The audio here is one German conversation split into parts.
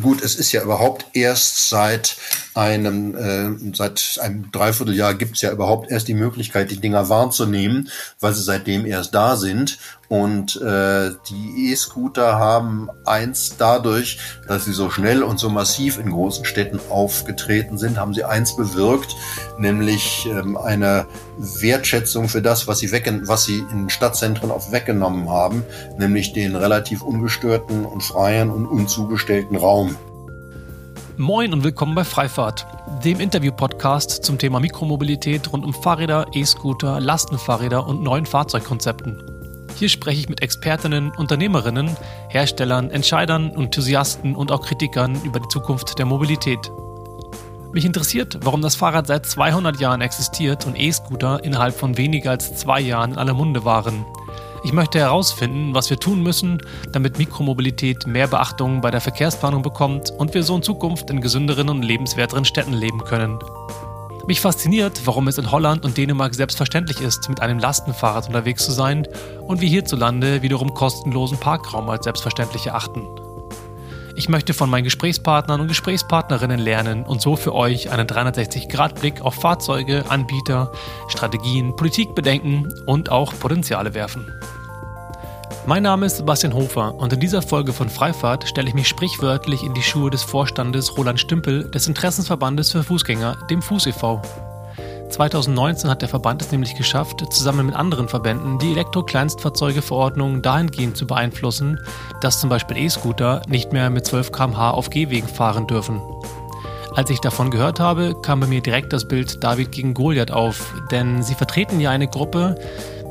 Gut, es ist ja überhaupt erst seit einem, äh, seit einem Dreivierteljahr gibt es ja überhaupt erst die Möglichkeit, die Dinger wahrzunehmen, weil sie seitdem erst da sind. Und äh, die E-Scooter haben eins dadurch, dass sie so schnell und so massiv in großen Städten aufgetreten sind, haben sie eins bewirkt, nämlich ähm, eine Wertschätzung für das, was sie, weg, was sie in Stadtzentren auch weggenommen haben, nämlich den relativ ungestörten und freien und unzugestellten Raum. Moin und willkommen bei Freifahrt, dem Interview-Podcast zum Thema Mikromobilität rund um Fahrräder, E-Scooter, Lastenfahrräder und neuen Fahrzeugkonzepten. Hier spreche ich mit Expertinnen, Unternehmerinnen, Herstellern, Entscheidern, Enthusiasten und auch Kritikern über die Zukunft der Mobilität. Mich interessiert, warum das Fahrrad seit 200 Jahren existiert und E-Scooter innerhalb von weniger als zwei Jahren in aller Munde waren. Ich möchte herausfinden, was wir tun müssen, damit Mikromobilität mehr Beachtung bei der Verkehrsplanung bekommt und wir so in Zukunft in gesünderen und lebenswerteren Städten leben können. Mich fasziniert, warum es in Holland und Dänemark selbstverständlich ist, mit einem Lastenfahrrad unterwegs zu sein und wir hierzulande wiederum kostenlosen Parkraum als selbstverständlich erachten. Ich möchte von meinen Gesprächspartnern und Gesprächspartnerinnen lernen und so für euch einen 360-Grad-Blick auf Fahrzeuge, Anbieter, Strategien, Politik bedenken und auch Potenziale werfen. Mein Name ist Sebastian Hofer und in dieser Folge von Freifahrt stelle ich mich sprichwörtlich in die Schuhe des Vorstandes Roland Stümpel des Interessensverbandes für Fußgänger, dem Fuß e.V. 2019 hat der Verband es nämlich geschafft, zusammen mit anderen Verbänden die Elektro-Kleinstfahrzeuge-Verordnung dahingehend zu beeinflussen, dass zum Beispiel E-Scooter nicht mehr mit 12 km/h auf Gehwegen fahren dürfen. Als ich davon gehört habe, kam bei mir direkt das Bild David gegen Goliath auf, denn sie vertreten ja eine Gruppe,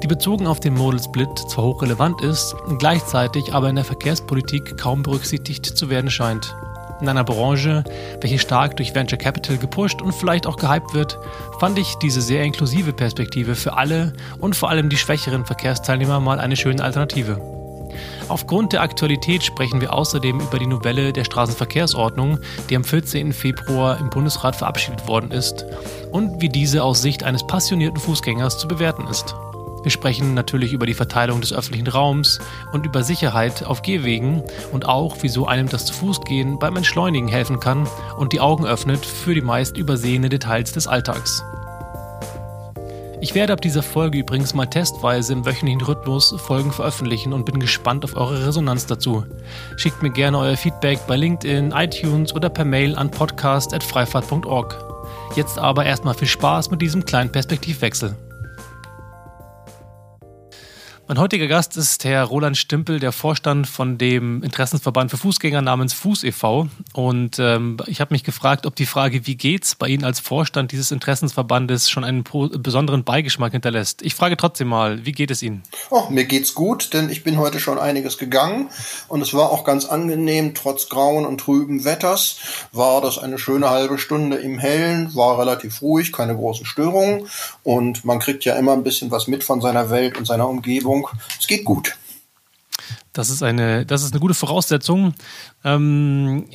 die bezogen auf den Model Split zwar hochrelevant ist, gleichzeitig aber in der Verkehrspolitik kaum berücksichtigt zu werden scheint. In einer Branche, welche stark durch Venture Capital gepusht und vielleicht auch gehypt wird, fand ich diese sehr inklusive Perspektive für alle und vor allem die schwächeren Verkehrsteilnehmer mal eine schöne Alternative. Aufgrund der Aktualität sprechen wir außerdem über die Novelle der Straßenverkehrsordnung, die am 14. Februar im Bundesrat verabschiedet worden ist und wie diese aus Sicht eines passionierten Fußgängers zu bewerten ist. Wir sprechen natürlich über die Verteilung des öffentlichen Raums und über Sicherheit auf Gehwegen und auch, wieso einem das zu Fuß gehen beim Entschleunigen helfen kann und die Augen öffnet für die meist übersehene Details des Alltags. Ich werde ab dieser Folge übrigens mal testweise im wöchentlichen Rhythmus Folgen veröffentlichen und bin gespannt auf eure Resonanz dazu. Schickt mir gerne euer Feedback bei LinkedIn, iTunes oder per Mail an podcast.freifahrt.org. Jetzt aber erstmal viel Spaß mit diesem kleinen Perspektivwechsel. Mein heutiger Gast ist Herr Roland Stimpel, der Vorstand von dem Interessensverband für Fußgänger namens Fuß e.V. Und ähm, ich habe mich gefragt, ob die Frage, wie geht's bei Ihnen als Vorstand dieses Interessensverbandes schon einen besonderen Beigeschmack hinterlässt. Ich frage trotzdem mal, wie geht es Ihnen? Oh, mir geht's gut, denn ich bin heute schon einiges gegangen und es war auch ganz angenehm, trotz grauen und trüben Wetters war das eine schöne halbe Stunde im Hellen, war relativ ruhig, keine großen Störungen und man kriegt ja immer ein bisschen was mit von seiner Welt und seiner Umgebung Umgebung. Es geht gut. Das ist eine, das ist eine gute Voraussetzung. Ähm,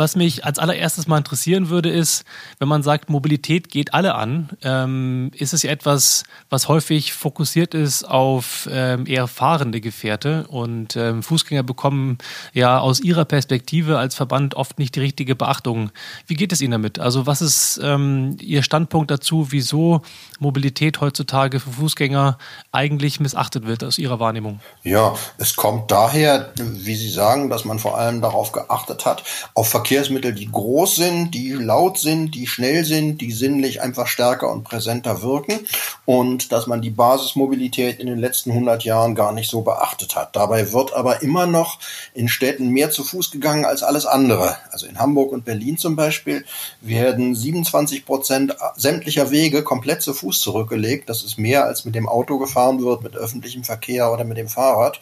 was mich als allererstes mal interessieren würde, ist, wenn man sagt, Mobilität geht alle an, ähm, ist es ja etwas, was häufig fokussiert ist auf ähm, eher fahrende Gefährte und ähm, Fußgänger bekommen ja aus ihrer Perspektive als Verband oft nicht die richtige Beachtung. Wie geht es Ihnen damit? Also was ist ähm, Ihr Standpunkt dazu, wieso Mobilität heutzutage für Fußgänger eigentlich missachtet wird aus Ihrer Wahrnehmung? Ja, es kommt daher, wie Sie sagen, dass man vor allem darauf geachtet hat, auf Verkehr Verkehrsmittel, die groß sind, die laut sind, die schnell sind, die sinnlich einfach stärker und präsenter wirken und dass man die Basismobilität in den letzten 100 Jahren gar nicht so beachtet hat. Dabei wird aber immer noch in Städten mehr zu Fuß gegangen als alles andere. Also in Hamburg und Berlin zum Beispiel werden 27 Prozent sämtlicher Wege komplett zu Fuß zurückgelegt. Das ist mehr als mit dem Auto gefahren wird, mit öffentlichem Verkehr oder mit dem Fahrrad.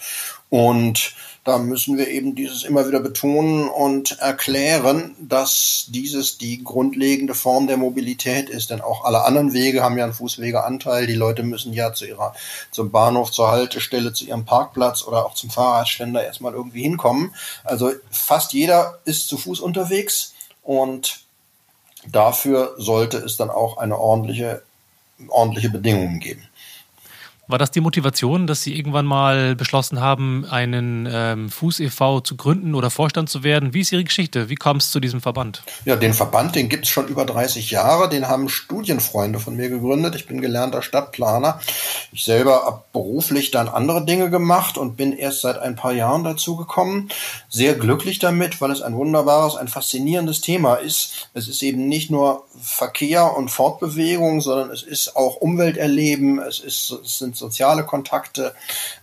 Und da müssen wir eben dieses immer wieder betonen und erklären, dass dieses die grundlegende Form der Mobilität ist. Denn auch alle anderen Wege haben ja einen Fußwegeanteil. Die Leute müssen ja zu ihrer, zum Bahnhof, zur Haltestelle, zu ihrem Parkplatz oder auch zum Fahrradständer erstmal irgendwie hinkommen. Also fast jeder ist zu Fuß unterwegs und dafür sollte es dann auch eine ordentliche, ordentliche Bedingungen geben. War das die Motivation, dass Sie irgendwann mal beschlossen haben, einen ähm, Fuß e.V. zu gründen oder Vorstand zu werden? Wie ist Ihre Geschichte? Wie kam es zu diesem Verband? Ja, den Verband, den gibt es schon über 30 Jahre. Den haben Studienfreunde von mir gegründet. Ich bin gelernter Stadtplaner. Ich selber habe beruflich dann andere Dinge gemacht und bin erst seit ein paar Jahren dazu gekommen. Sehr glücklich damit, weil es ein wunderbares, ein faszinierendes Thema ist. Es ist eben nicht nur Verkehr und Fortbewegung, sondern es ist auch Umwelterleben. Es, ist, es sind soziale Kontakte,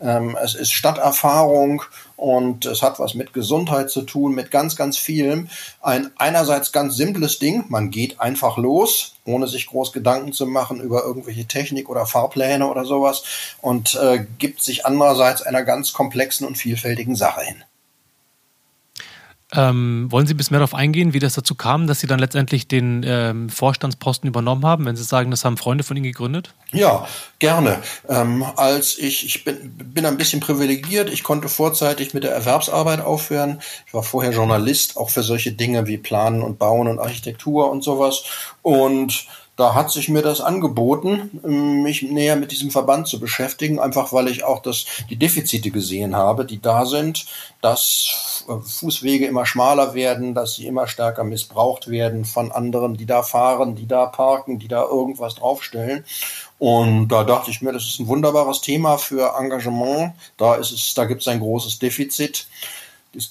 ähm, es ist Stadterfahrung und es hat was mit Gesundheit zu tun, mit ganz, ganz vielem. Ein einerseits ganz simples Ding, man geht einfach los, ohne sich groß Gedanken zu machen über irgendwelche Technik oder Fahrpläne oder sowas und äh, gibt sich andererseits einer ganz komplexen und vielfältigen Sache hin. Ähm, wollen Sie ein bisschen mehr darauf eingehen, wie das dazu kam, dass Sie dann letztendlich den ähm, Vorstandsposten übernommen haben, wenn Sie sagen, das haben Freunde von Ihnen gegründet? Ja, gerne. Ähm, als ich, ich bin, bin ein bisschen privilegiert, ich konnte vorzeitig mit der Erwerbsarbeit aufhören. Ich war vorher Journalist, auch für solche Dinge wie Planen und Bauen und Architektur und sowas. Und da hat sich mir das angeboten, mich näher mit diesem Verband zu beschäftigen, einfach weil ich auch das, die Defizite gesehen habe, die da sind, dass Fußwege immer schmaler werden, dass sie immer stärker missbraucht werden von anderen, die da fahren, die da parken, die da irgendwas draufstellen. Und da dachte ich mir, das ist ein wunderbares Thema für Engagement. Da ist es, da gibt es ein großes Defizit.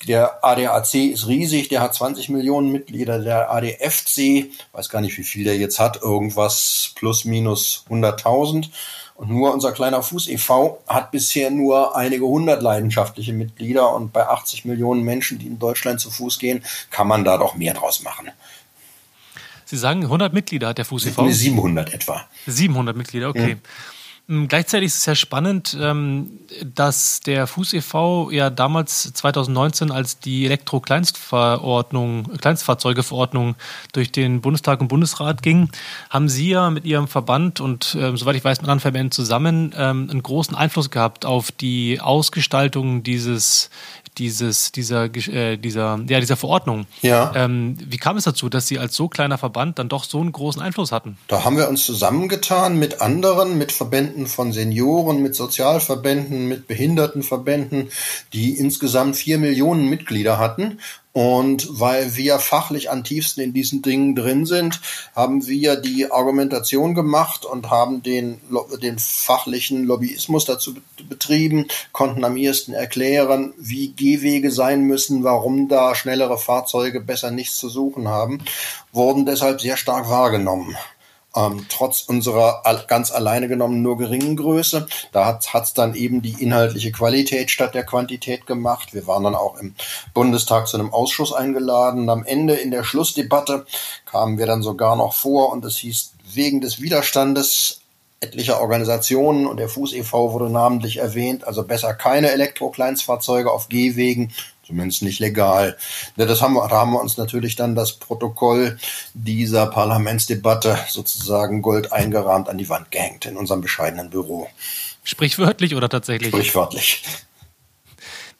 Der ADAC ist riesig, der hat 20 Millionen Mitglieder. Der ADFC, weiß gar nicht, wie viel der jetzt hat, irgendwas plus minus 100.000. Und nur unser kleiner Fuß e.V. hat bisher nur einige hundert leidenschaftliche Mitglieder. Und bei 80 Millionen Menschen, die in Deutschland zu Fuß gehen, kann man da doch mehr draus machen. Sie sagen, 100 Mitglieder hat der Fuß e.V.? 700 etwa. 700 Mitglieder, okay. Ja. Ähm, gleichzeitig ist es sehr spannend, ähm, dass der Fuß e.V. ja damals 2019, als die Elektro-Kleinstverordnung, Kleinstfahrzeugeverordnung durch den Bundestag und Bundesrat ging, haben Sie ja mit Ihrem Verband und äh, soweit ich weiß mit anderen Verbänden zusammen ähm, einen großen Einfluss gehabt auf die Ausgestaltung dieses dieses, dieser, äh, dieser, ja, dieser Verordnung. Ja. Ähm, wie kam es dazu, dass Sie als so kleiner Verband dann doch so einen großen Einfluss hatten? Da haben wir uns zusammengetan mit anderen, mit Verbänden von Senioren, mit Sozialverbänden, mit Behindertenverbänden, die insgesamt vier Millionen Mitglieder hatten und weil wir fachlich am tiefsten in diesen Dingen drin sind, haben wir die Argumentation gemacht und haben den, den fachlichen Lobbyismus dazu betrieben, konnten am ehesten erklären, wie Gehwege sein müssen, warum da schnellere Fahrzeuge besser nichts zu suchen haben, wurden deshalb sehr stark wahrgenommen ähm, trotz unserer ganz alleine genommen nur geringen Größe. Da hat es dann eben die inhaltliche Qualität statt der Quantität gemacht. Wir waren dann auch im Bundestag zu einem Ausschuss eingeladen. Am Ende in der Schlussdebatte kamen wir dann sogar noch vor und es hieß, wegen des Widerstandes etlicher Organisationen und der Fuß e.V. wurde namentlich erwähnt, also besser keine Elektro-Kleinstfahrzeuge auf Gehwegen, zumindest nicht legal. Das haben wir, da haben wir uns natürlich dann das Protokoll dieser Parlamentsdebatte sozusagen gold eingerahmt an die Wand gehängt in unserem bescheidenen Büro. Sprichwörtlich oder tatsächlich? Sprichwörtlich.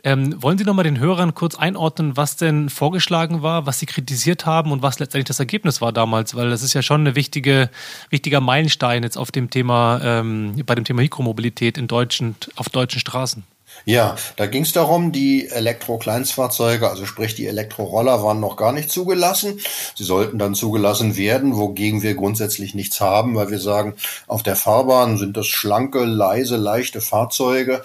Ähm, wollen Sie noch mal den Hörern kurz einordnen, was denn vorgeschlagen war, was Sie kritisiert haben und was letztendlich das Ergebnis war damals? Weil das ist ja schon eine wichtige, wichtiger Meilenstein jetzt auf dem Thema, ähm, bei dem Thema Mikromobilität in deutschen, auf deutschen Straßen. Ja, da ging es darum, die Elektro-Kleinstfahrzeuge, also sprich die Elektroroller, waren noch gar nicht zugelassen. Sie sollten dann zugelassen werden, wogegen wir grundsätzlich nichts haben, weil wir sagen, auf der Fahrbahn sind das schlanke, leise, leichte Fahrzeuge,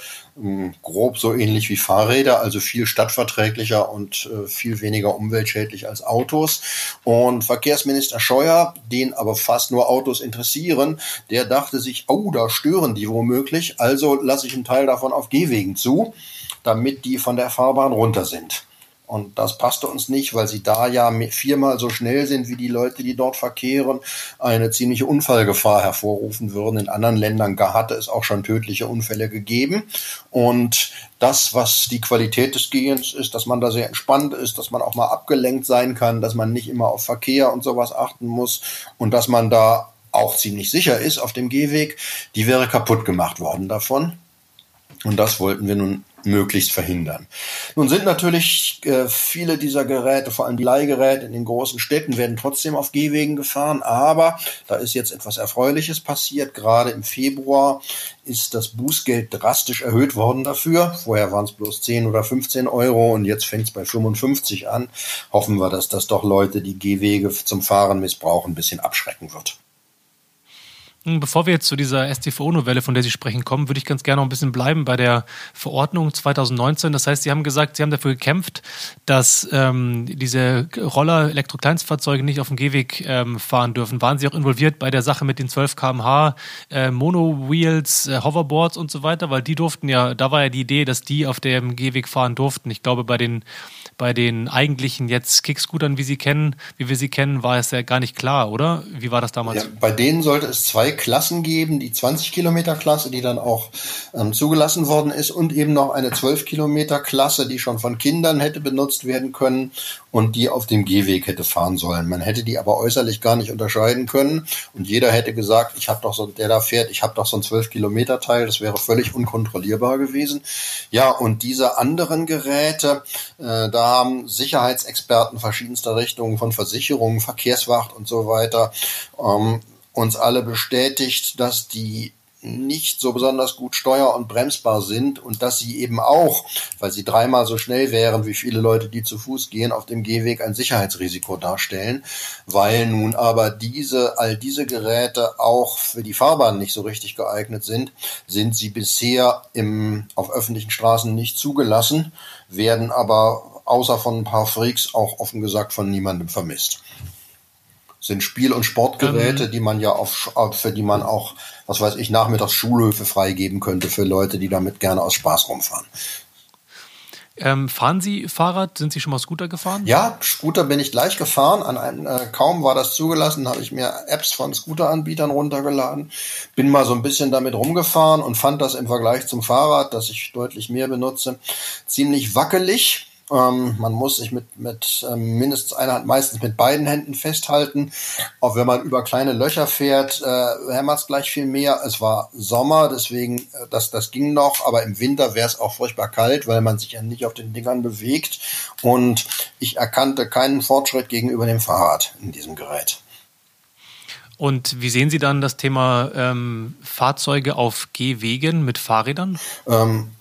grob so ähnlich wie Fahrräder, also viel stadtverträglicher und äh, viel weniger umweltschädlich als Autos. Und Verkehrsminister Scheuer, den aber fast nur Autos interessieren, der dachte sich, oh, da stören die womöglich, also lasse ich einen Teil davon auf Gehwegen zu, damit die von der Fahrbahn runter sind. Und das passte uns nicht, weil sie da ja viermal so schnell sind wie die Leute, die dort verkehren, eine ziemliche Unfallgefahr hervorrufen würden. In anderen Ländern hatte es auch schon tödliche Unfälle gegeben. Und das, was die Qualität des Gehens ist, dass man da sehr entspannt ist, dass man auch mal abgelenkt sein kann, dass man nicht immer auf Verkehr und sowas achten muss und dass man da auch ziemlich sicher ist auf dem Gehweg, die wäre kaputt gemacht worden davon. Und das wollten wir nun möglichst verhindern. Nun sind natürlich äh, viele dieser Geräte, vor allem die Leihgeräte in den großen Städten, werden trotzdem auf Gehwegen gefahren, aber da ist jetzt etwas Erfreuliches passiert. Gerade im Februar ist das Bußgeld drastisch erhöht worden dafür. Vorher waren es bloß 10 oder 15 Euro und jetzt fängt es bei 55 an. Hoffen wir, dass das doch Leute, die Gehwege zum Fahren missbrauchen, ein bisschen abschrecken wird. Hm, bevor wir jetzt zu dieser STVO-Novelle, von der Sie sprechen, kommen, würde ich ganz gerne noch ein bisschen bleiben bei der Verordnung 2019. Das heißt, Sie haben gesagt, Sie haben dafür gekämpft, dass ähm, diese Roller, Elektrokleinstfahrzeuge nicht auf dem Gehweg ähm, fahren dürfen. Waren Sie auch involviert bei der Sache mit den 12 kmh äh, Mono-Wheels, äh, Hoverboards und so weiter? Weil die durften ja, da war ja die Idee, dass die auf dem Gehweg fahren durften. Ich glaube, bei den bei den eigentlichen jetzt Kickscootern, wie sie kennen, wie wir sie kennen, war es ja gar nicht klar, oder? Wie war das damals? Ja, bei denen sollte es zwei Klassen geben, die 20 Kilometer Klasse, die dann auch ähm, zugelassen worden ist und eben noch eine 12 Kilometer Klasse, die schon von Kindern hätte benutzt werden können und die auf dem Gehweg hätte fahren sollen. Man hätte die aber äußerlich gar nicht unterscheiden können und jeder hätte gesagt, ich habe doch so, der da fährt, ich habe doch so ein 12 Kilometer Teil, das wäre völlig unkontrollierbar gewesen. Ja, und diese anderen Geräte, äh, da haben Sicherheitsexperten verschiedenster Richtungen von Versicherungen, Verkehrswacht und so weiter ähm, uns alle bestätigt, dass die nicht so besonders gut steuer- und bremsbar sind und dass sie eben auch, weil sie dreimal so schnell wären wie viele Leute, die zu Fuß gehen, auf dem Gehweg ein Sicherheitsrisiko darstellen, weil nun aber diese, all diese Geräte auch für die Fahrbahn nicht so richtig geeignet sind, sind sie bisher im, auf öffentlichen Straßen nicht zugelassen, werden aber außer von ein paar Freaks auch offen gesagt von niemandem vermisst sind Spiel- und Sportgeräte, ähm. die man ja auf, für die man auch, was weiß ich, nachmittags Schulhöfe freigeben könnte für Leute, die damit gerne aus Spaß rumfahren. Ähm, fahren Sie Fahrrad? Sind Sie schon mal Scooter gefahren? Ja, Scooter bin ich gleich gefahren. An einen, äh, kaum war das zugelassen, habe ich mir Apps von Scooteranbietern runtergeladen. Bin mal so ein bisschen damit rumgefahren und fand das im Vergleich zum Fahrrad, das ich deutlich mehr benutze, ziemlich wackelig. Ähm, man muss sich mit, mit ähm, mindestens einer Hand, meistens mit beiden Händen festhalten. Auch wenn man über kleine Löcher fährt, äh, hämmert es gleich viel mehr. Es war Sommer, deswegen, äh, das, das ging noch, aber im Winter wäre es auch furchtbar kalt, weil man sich ja nicht auf den Dingern bewegt. Und ich erkannte keinen Fortschritt gegenüber dem Fahrrad in diesem Gerät. Und wie sehen Sie dann das Thema ähm, Fahrzeuge auf Gehwegen mit Fahrrädern? Ähm,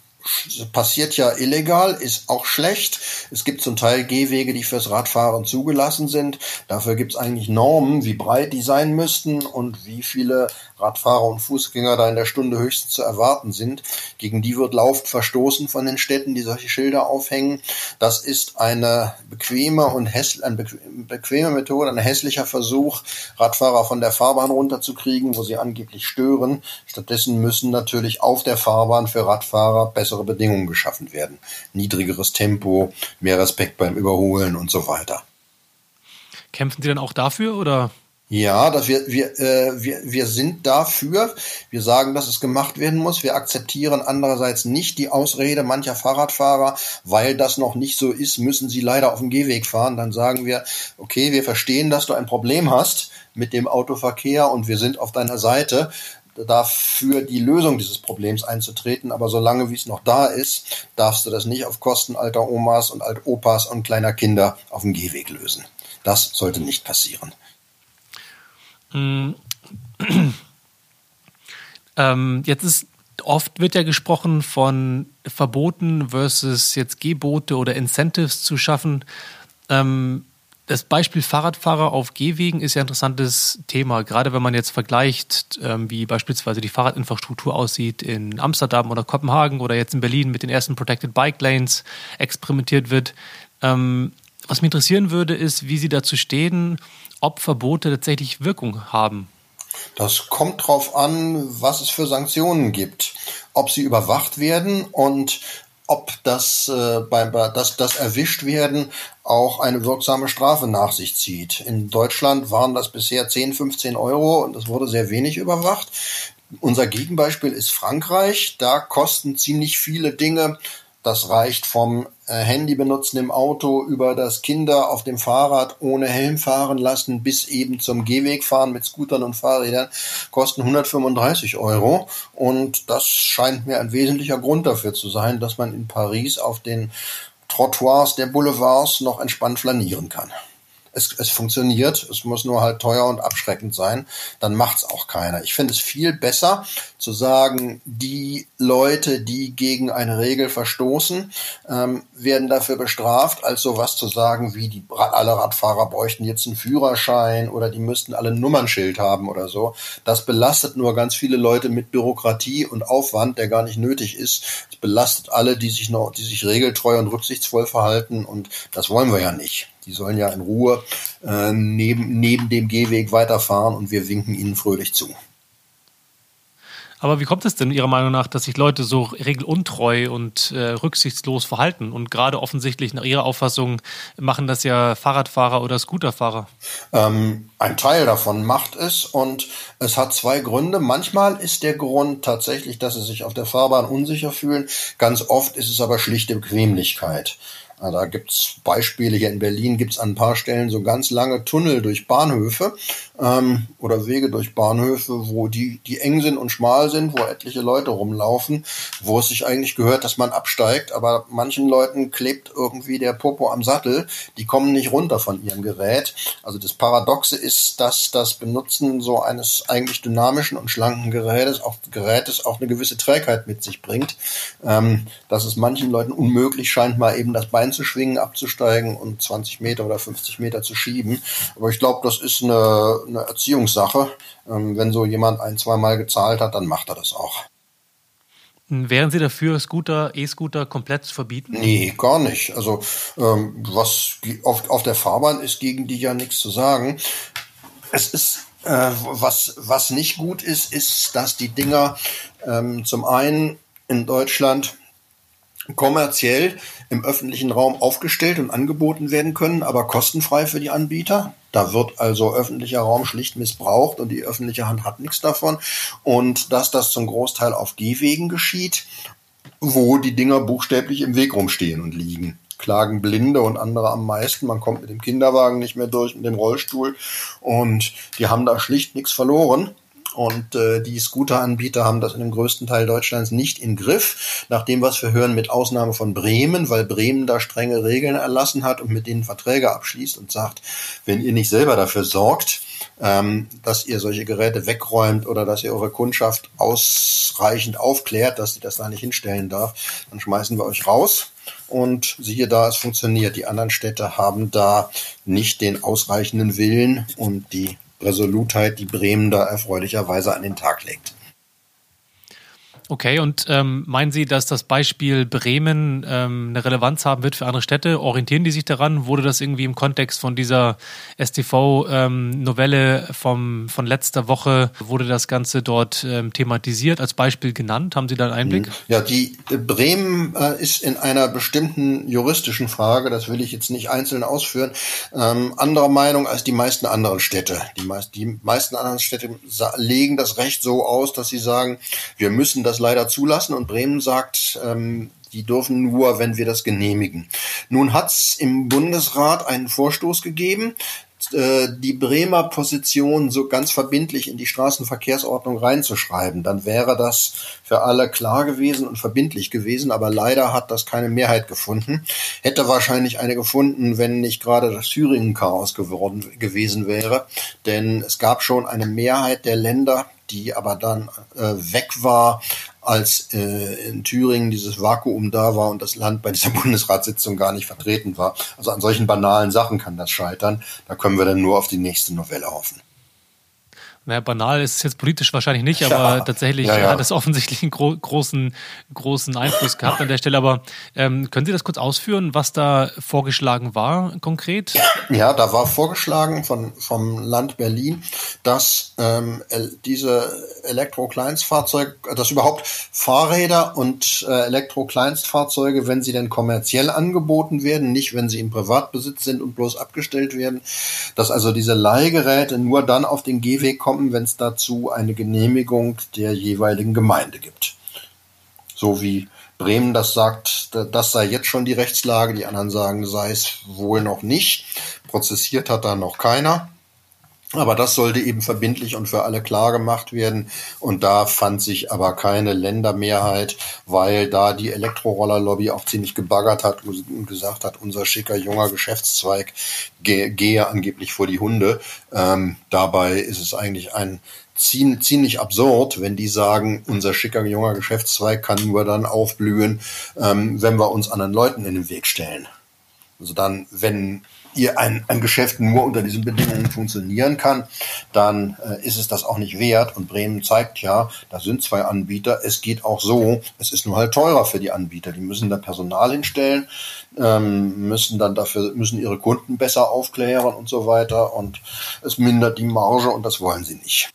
passiert ja illegal, ist auch schlecht. Es gibt zum Teil Gehwege, die fürs Radfahren zugelassen sind. Dafür gibt es eigentlich Normen, wie breit die sein müssten und wie viele Radfahrer und Fußgänger da in der Stunde höchstens zu erwarten sind. Gegen die wird laufend verstoßen von den Städten, die solche Schilder aufhängen. Das ist eine bequeme und häss eine bequeme Methode, ein hässlicher Versuch, Radfahrer von der Fahrbahn runterzukriegen, wo sie angeblich stören. Stattdessen müssen natürlich auf der Fahrbahn für Radfahrer bessere Bedingungen geschaffen werden. Niedrigeres Tempo, mehr Respekt beim Überholen und so weiter. Kämpfen Sie dann auch dafür oder ja, dass wir, wir, äh, wir, wir sind dafür. Wir sagen, dass es gemacht werden muss. Wir akzeptieren andererseits nicht die Ausrede mancher Fahrradfahrer, weil das noch nicht so ist, müssen sie leider auf dem Gehweg fahren. Dann sagen wir, okay, wir verstehen, dass du ein Problem hast mit dem Autoverkehr und wir sind auf deiner Seite dafür die Lösung dieses Problems einzutreten. Aber solange wie es noch da ist, darfst du das nicht auf Kosten alter Omas und Altopas und kleiner Kinder auf dem Gehweg lösen. Das sollte nicht passieren. Mm. ähm, jetzt ist oft wird ja gesprochen von Verboten versus jetzt Gebote oder Incentives zu schaffen. Ähm, das Beispiel Fahrradfahrer auf Gehwegen ist ja ein interessantes Thema, gerade wenn man jetzt vergleicht, ähm, wie beispielsweise die Fahrradinfrastruktur aussieht in Amsterdam oder Kopenhagen oder jetzt in Berlin mit den ersten Protected Bike Lanes experimentiert wird. Ähm, was mich interessieren würde, ist, wie Sie dazu stehen, ob Verbote tatsächlich Wirkung haben. Das kommt darauf an, was es für Sanktionen gibt, ob sie überwacht werden und ob das, äh, beim, das, das erwischt werden auch eine wirksame Strafe nach sich zieht. In Deutschland waren das bisher 10, 15 Euro und es wurde sehr wenig überwacht. Unser Gegenbeispiel ist Frankreich. Da kosten ziemlich viele Dinge Das reicht vom äh, Handy benutzen im Auto über das Kinder auf dem Fahrrad ohne Helm fahren lassen bis eben zum Gehweg fahren mit Scootern und Fahrrädern kosten 135 Euro. Und das scheint mir ein wesentlicher Grund dafür zu sein, dass man in Paris auf den Trottoirs der Boulevards noch entspannt flanieren kann es, es funktioniert, es muss nur halt teuer und abschreckend sein, dann macht's auch keiner. Ich finde es viel besser zu sagen, die Leute, die gegen eine Regel verstoßen, ähm, werden dafür bestraft, als sowas zu sagen, wie die alle Radfahrer bräuchten jetzt einen Führerschein oder die müssten alle ein Nummernschild haben oder so. Das belastet nur ganz viele Leute mit Bürokratie und Aufwand, der gar nicht nötig ist. Es belastet alle, die sich noch, die sich regeltreu und rücksichtsvoll verhalten und das wollen wir ja nicht. Die sollen ja in Ruhe äh, neben, neben dem Gehweg weiterfahren und wir winken ihnen fröhlich zu. Aber wie kommt es denn Ihrer Meinung nach, dass sich Leute so regeluntreu und äh, rücksichtslos verhalten? Und gerade offensichtlich nach Ihrer Auffassung machen das ja Fahrradfahrer oder Scooterfahrer. Ähm, ein Teil davon macht es und es hat zwei Gründe. Manchmal ist der Grund tatsächlich, dass sie sich auf der Fahrbahn unsicher fühlen. Ganz oft ist es aber schlichte Bequemlichkeit. Da gibt's Beispiele. Hier in Berlin, gibt's an ein paar Stellen so ganz lange Tunnel durch Bahnhöfe ähm, oder Wege durch Bahnhöfe, wo die, die eng sind und schmal sind, wo etliche Leute rumlaufen, wo es sich eigentlich gehört, dass man absteigt, aber manchen Leuten klebt irgendwie der Popo am Sattel, die kommen nicht runter von ihrem Gerät. Also das Paradoxe ist, dass das Benutzen so eines eigentlich dynamischen und schlanken Gerätes auch, Gerätes auch eine gewisse Trägheit mit sich bringt, ähm, dass es manchen Leuten unmöglich scheint, mal eben das Bein einzuschwingen, abzusteigen und 20 Meter oder 50 Meter zu schieben. Aber ich glaube, das ist eine, eine Erziehungssache. Ähm, wenn so jemand ein, zwei Mal gezahlt hat, dann macht er das auch. Wären Sie dafür, Scooter, E-Scooter komplett zu verbieten? Nee, gar nicht. Also ähm, was auf, auf der Fahrbahn ist, gegen die ja nichts zu sagen. Es ist äh, was, was nicht gut ist, ist, dass die Dinger ähm, zum einen in Deutschland kommerziell im öffentlichen Raum aufgestellt und angeboten werden können, aber kostenfrei für die Anbieter. Da wird also öffentlicher Raum schlicht missbraucht und die öffentliche Hand hat nichts davon. Und dass das zum Großteil auf Gehwegen geschieht, wo die Dinger buchstäblich im Weg rumstehen und liegen. Klagen Blinde und andere am meisten. Man kommt mit dem Kinderwagen nicht mehr durch, mit dem Rollstuhl. Und die haben da schlicht nichts verloren. Und äh, die Scooteranbieter haben das in dem größten Teil Deutschlands nicht im Griff. Nach dem, was wir hören, mit Ausnahme von Bremen, weil Bremen da strenge Regeln erlassen hat und mit denen Verträge abschließt und sagt, wenn ihr nicht selber dafür sorgt, ähm, dass ihr solche Geräte wegräumt oder dass ihr eure Kundschaft ausreichend aufklärt, dass sie das da nicht hinstellen darf, dann schmeißen wir euch raus. Und siehe da, es funktioniert. Die anderen Städte haben da nicht den ausreichenden Willen und die Resolutheit, die Bremen da erfreulicherweise an den Tag legt. Okay, und ähm, meinen Sie, dass das Beispiel Bremen ähm, eine Relevanz haben wird für andere Städte? Orientieren die sich daran? Wurde das irgendwie im Kontext von dieser STV-Novelle ähm, von letzter Woche, wurde das Ganze dort ähm, thematisiert, als Beispiel genannt? Haben Sie da einen Einblick? Mhm. Ja, die äh, Bremen äh, ist in einer bestimmten juristischen Frage, das will ich jetzt nicht einzeln ausführen, ähm, anderer Meinung als die meisten anderen Städte. Die, meist, die meisten anderen Städte legen das Recht so aus, dass sie sagen, wir müssen das das leider zulassen und Bremen sagt, ähm, die dürfen nur, wenn wir das genehmigen. Nun hat es im Bundesrat einen Vorstoß gegeben, äh, die Bremer Position so ganz verbindlich in die Straßenverkehrsordnung reinzuschreiben. Dann wäre das für alle klar gewesen und verbindlich gewesen, aber leider hat das keine Mehrheit gefunden. Hätte wahrscheinlich eine gefunden, wenn nicht gerade das Thüringen-Chaos gewesen wäre. Denn es gab schon eine Mehrheit der Länder, die aber dann äh, weg war, als äh, in Thüringen dieses Vakuum da war und das Land bei dieser Bundesratssitzung gar nicht vertreten war. Also an solchen banalen Sachen kann das scheitern. Da können wir dann nur auf die nächste Novelle hoffen naja, banal ist es jetzt politisch wahrscheinlich nicht, aber ja, tatsächlich ja, ja. hat es offensichtlich einen gro großen, großen Einfluss gehabt an der Stelle. Aber ähm, können Sie das kurz ausführen, was da vorgeschlagen war konkret? Ja, da war vorgeschlagen von, vom Land Berlin, dass ähm, diese Elektro-Kleinstfahrzeuge, dass überhaupt Fahrräder und äh, Elektro-Kleinstfahrzeuge, wenn sie denn kommerziell angeboten werden, nicht wenn sie im Privatbesitz sind und bloß abgestellt werden, dass also diese Leihgeräte nur dann auf den Gehweg kommen, kommen, wenn es dazu eine Genehmigung der jeweiligen Gemeinde gibt. So wie Bremen, das sagt, das sei jetzt schon die Rechtslage, die anderen sagen, sei es wohl noch nicht. Prozessiert hat da noch keiner. Aber das sollte eben verbindlich und für alle klar gemacht werden. Und da fand sich aber keine Ländermehrheit, weil da die Elektrorollerlobby auch ziemlich gebaggert hat und gesagt hat, unser schicker junger Geschäftszweig gehe, angeblich vor die Hunde. Ähm, dabei ist es eigentlich ein ziemlich absurd, wenn die sagen, unser schicker junger Geschäftszweig kann nur dann aufblühen, ähm, wenn wir uns anderen Leuten in den Weg stellen. Also dann, wenn ihr ein, ein Geschäft nur unter diesen Bedingungen funktionieren kann, dann äh, ist es das auch nicht wert. Und Bremen zeigt ja, da sind zwei Anbieter. Es geht auch so. Es ist nur halt teurer für die Anbieter. Die müssen da Personal hinstellen, ähm, müssen dann dafür, müssen ihre Kunden besser aufklären und so weiter. Und es mindert die Marge und das wollen sie nicht.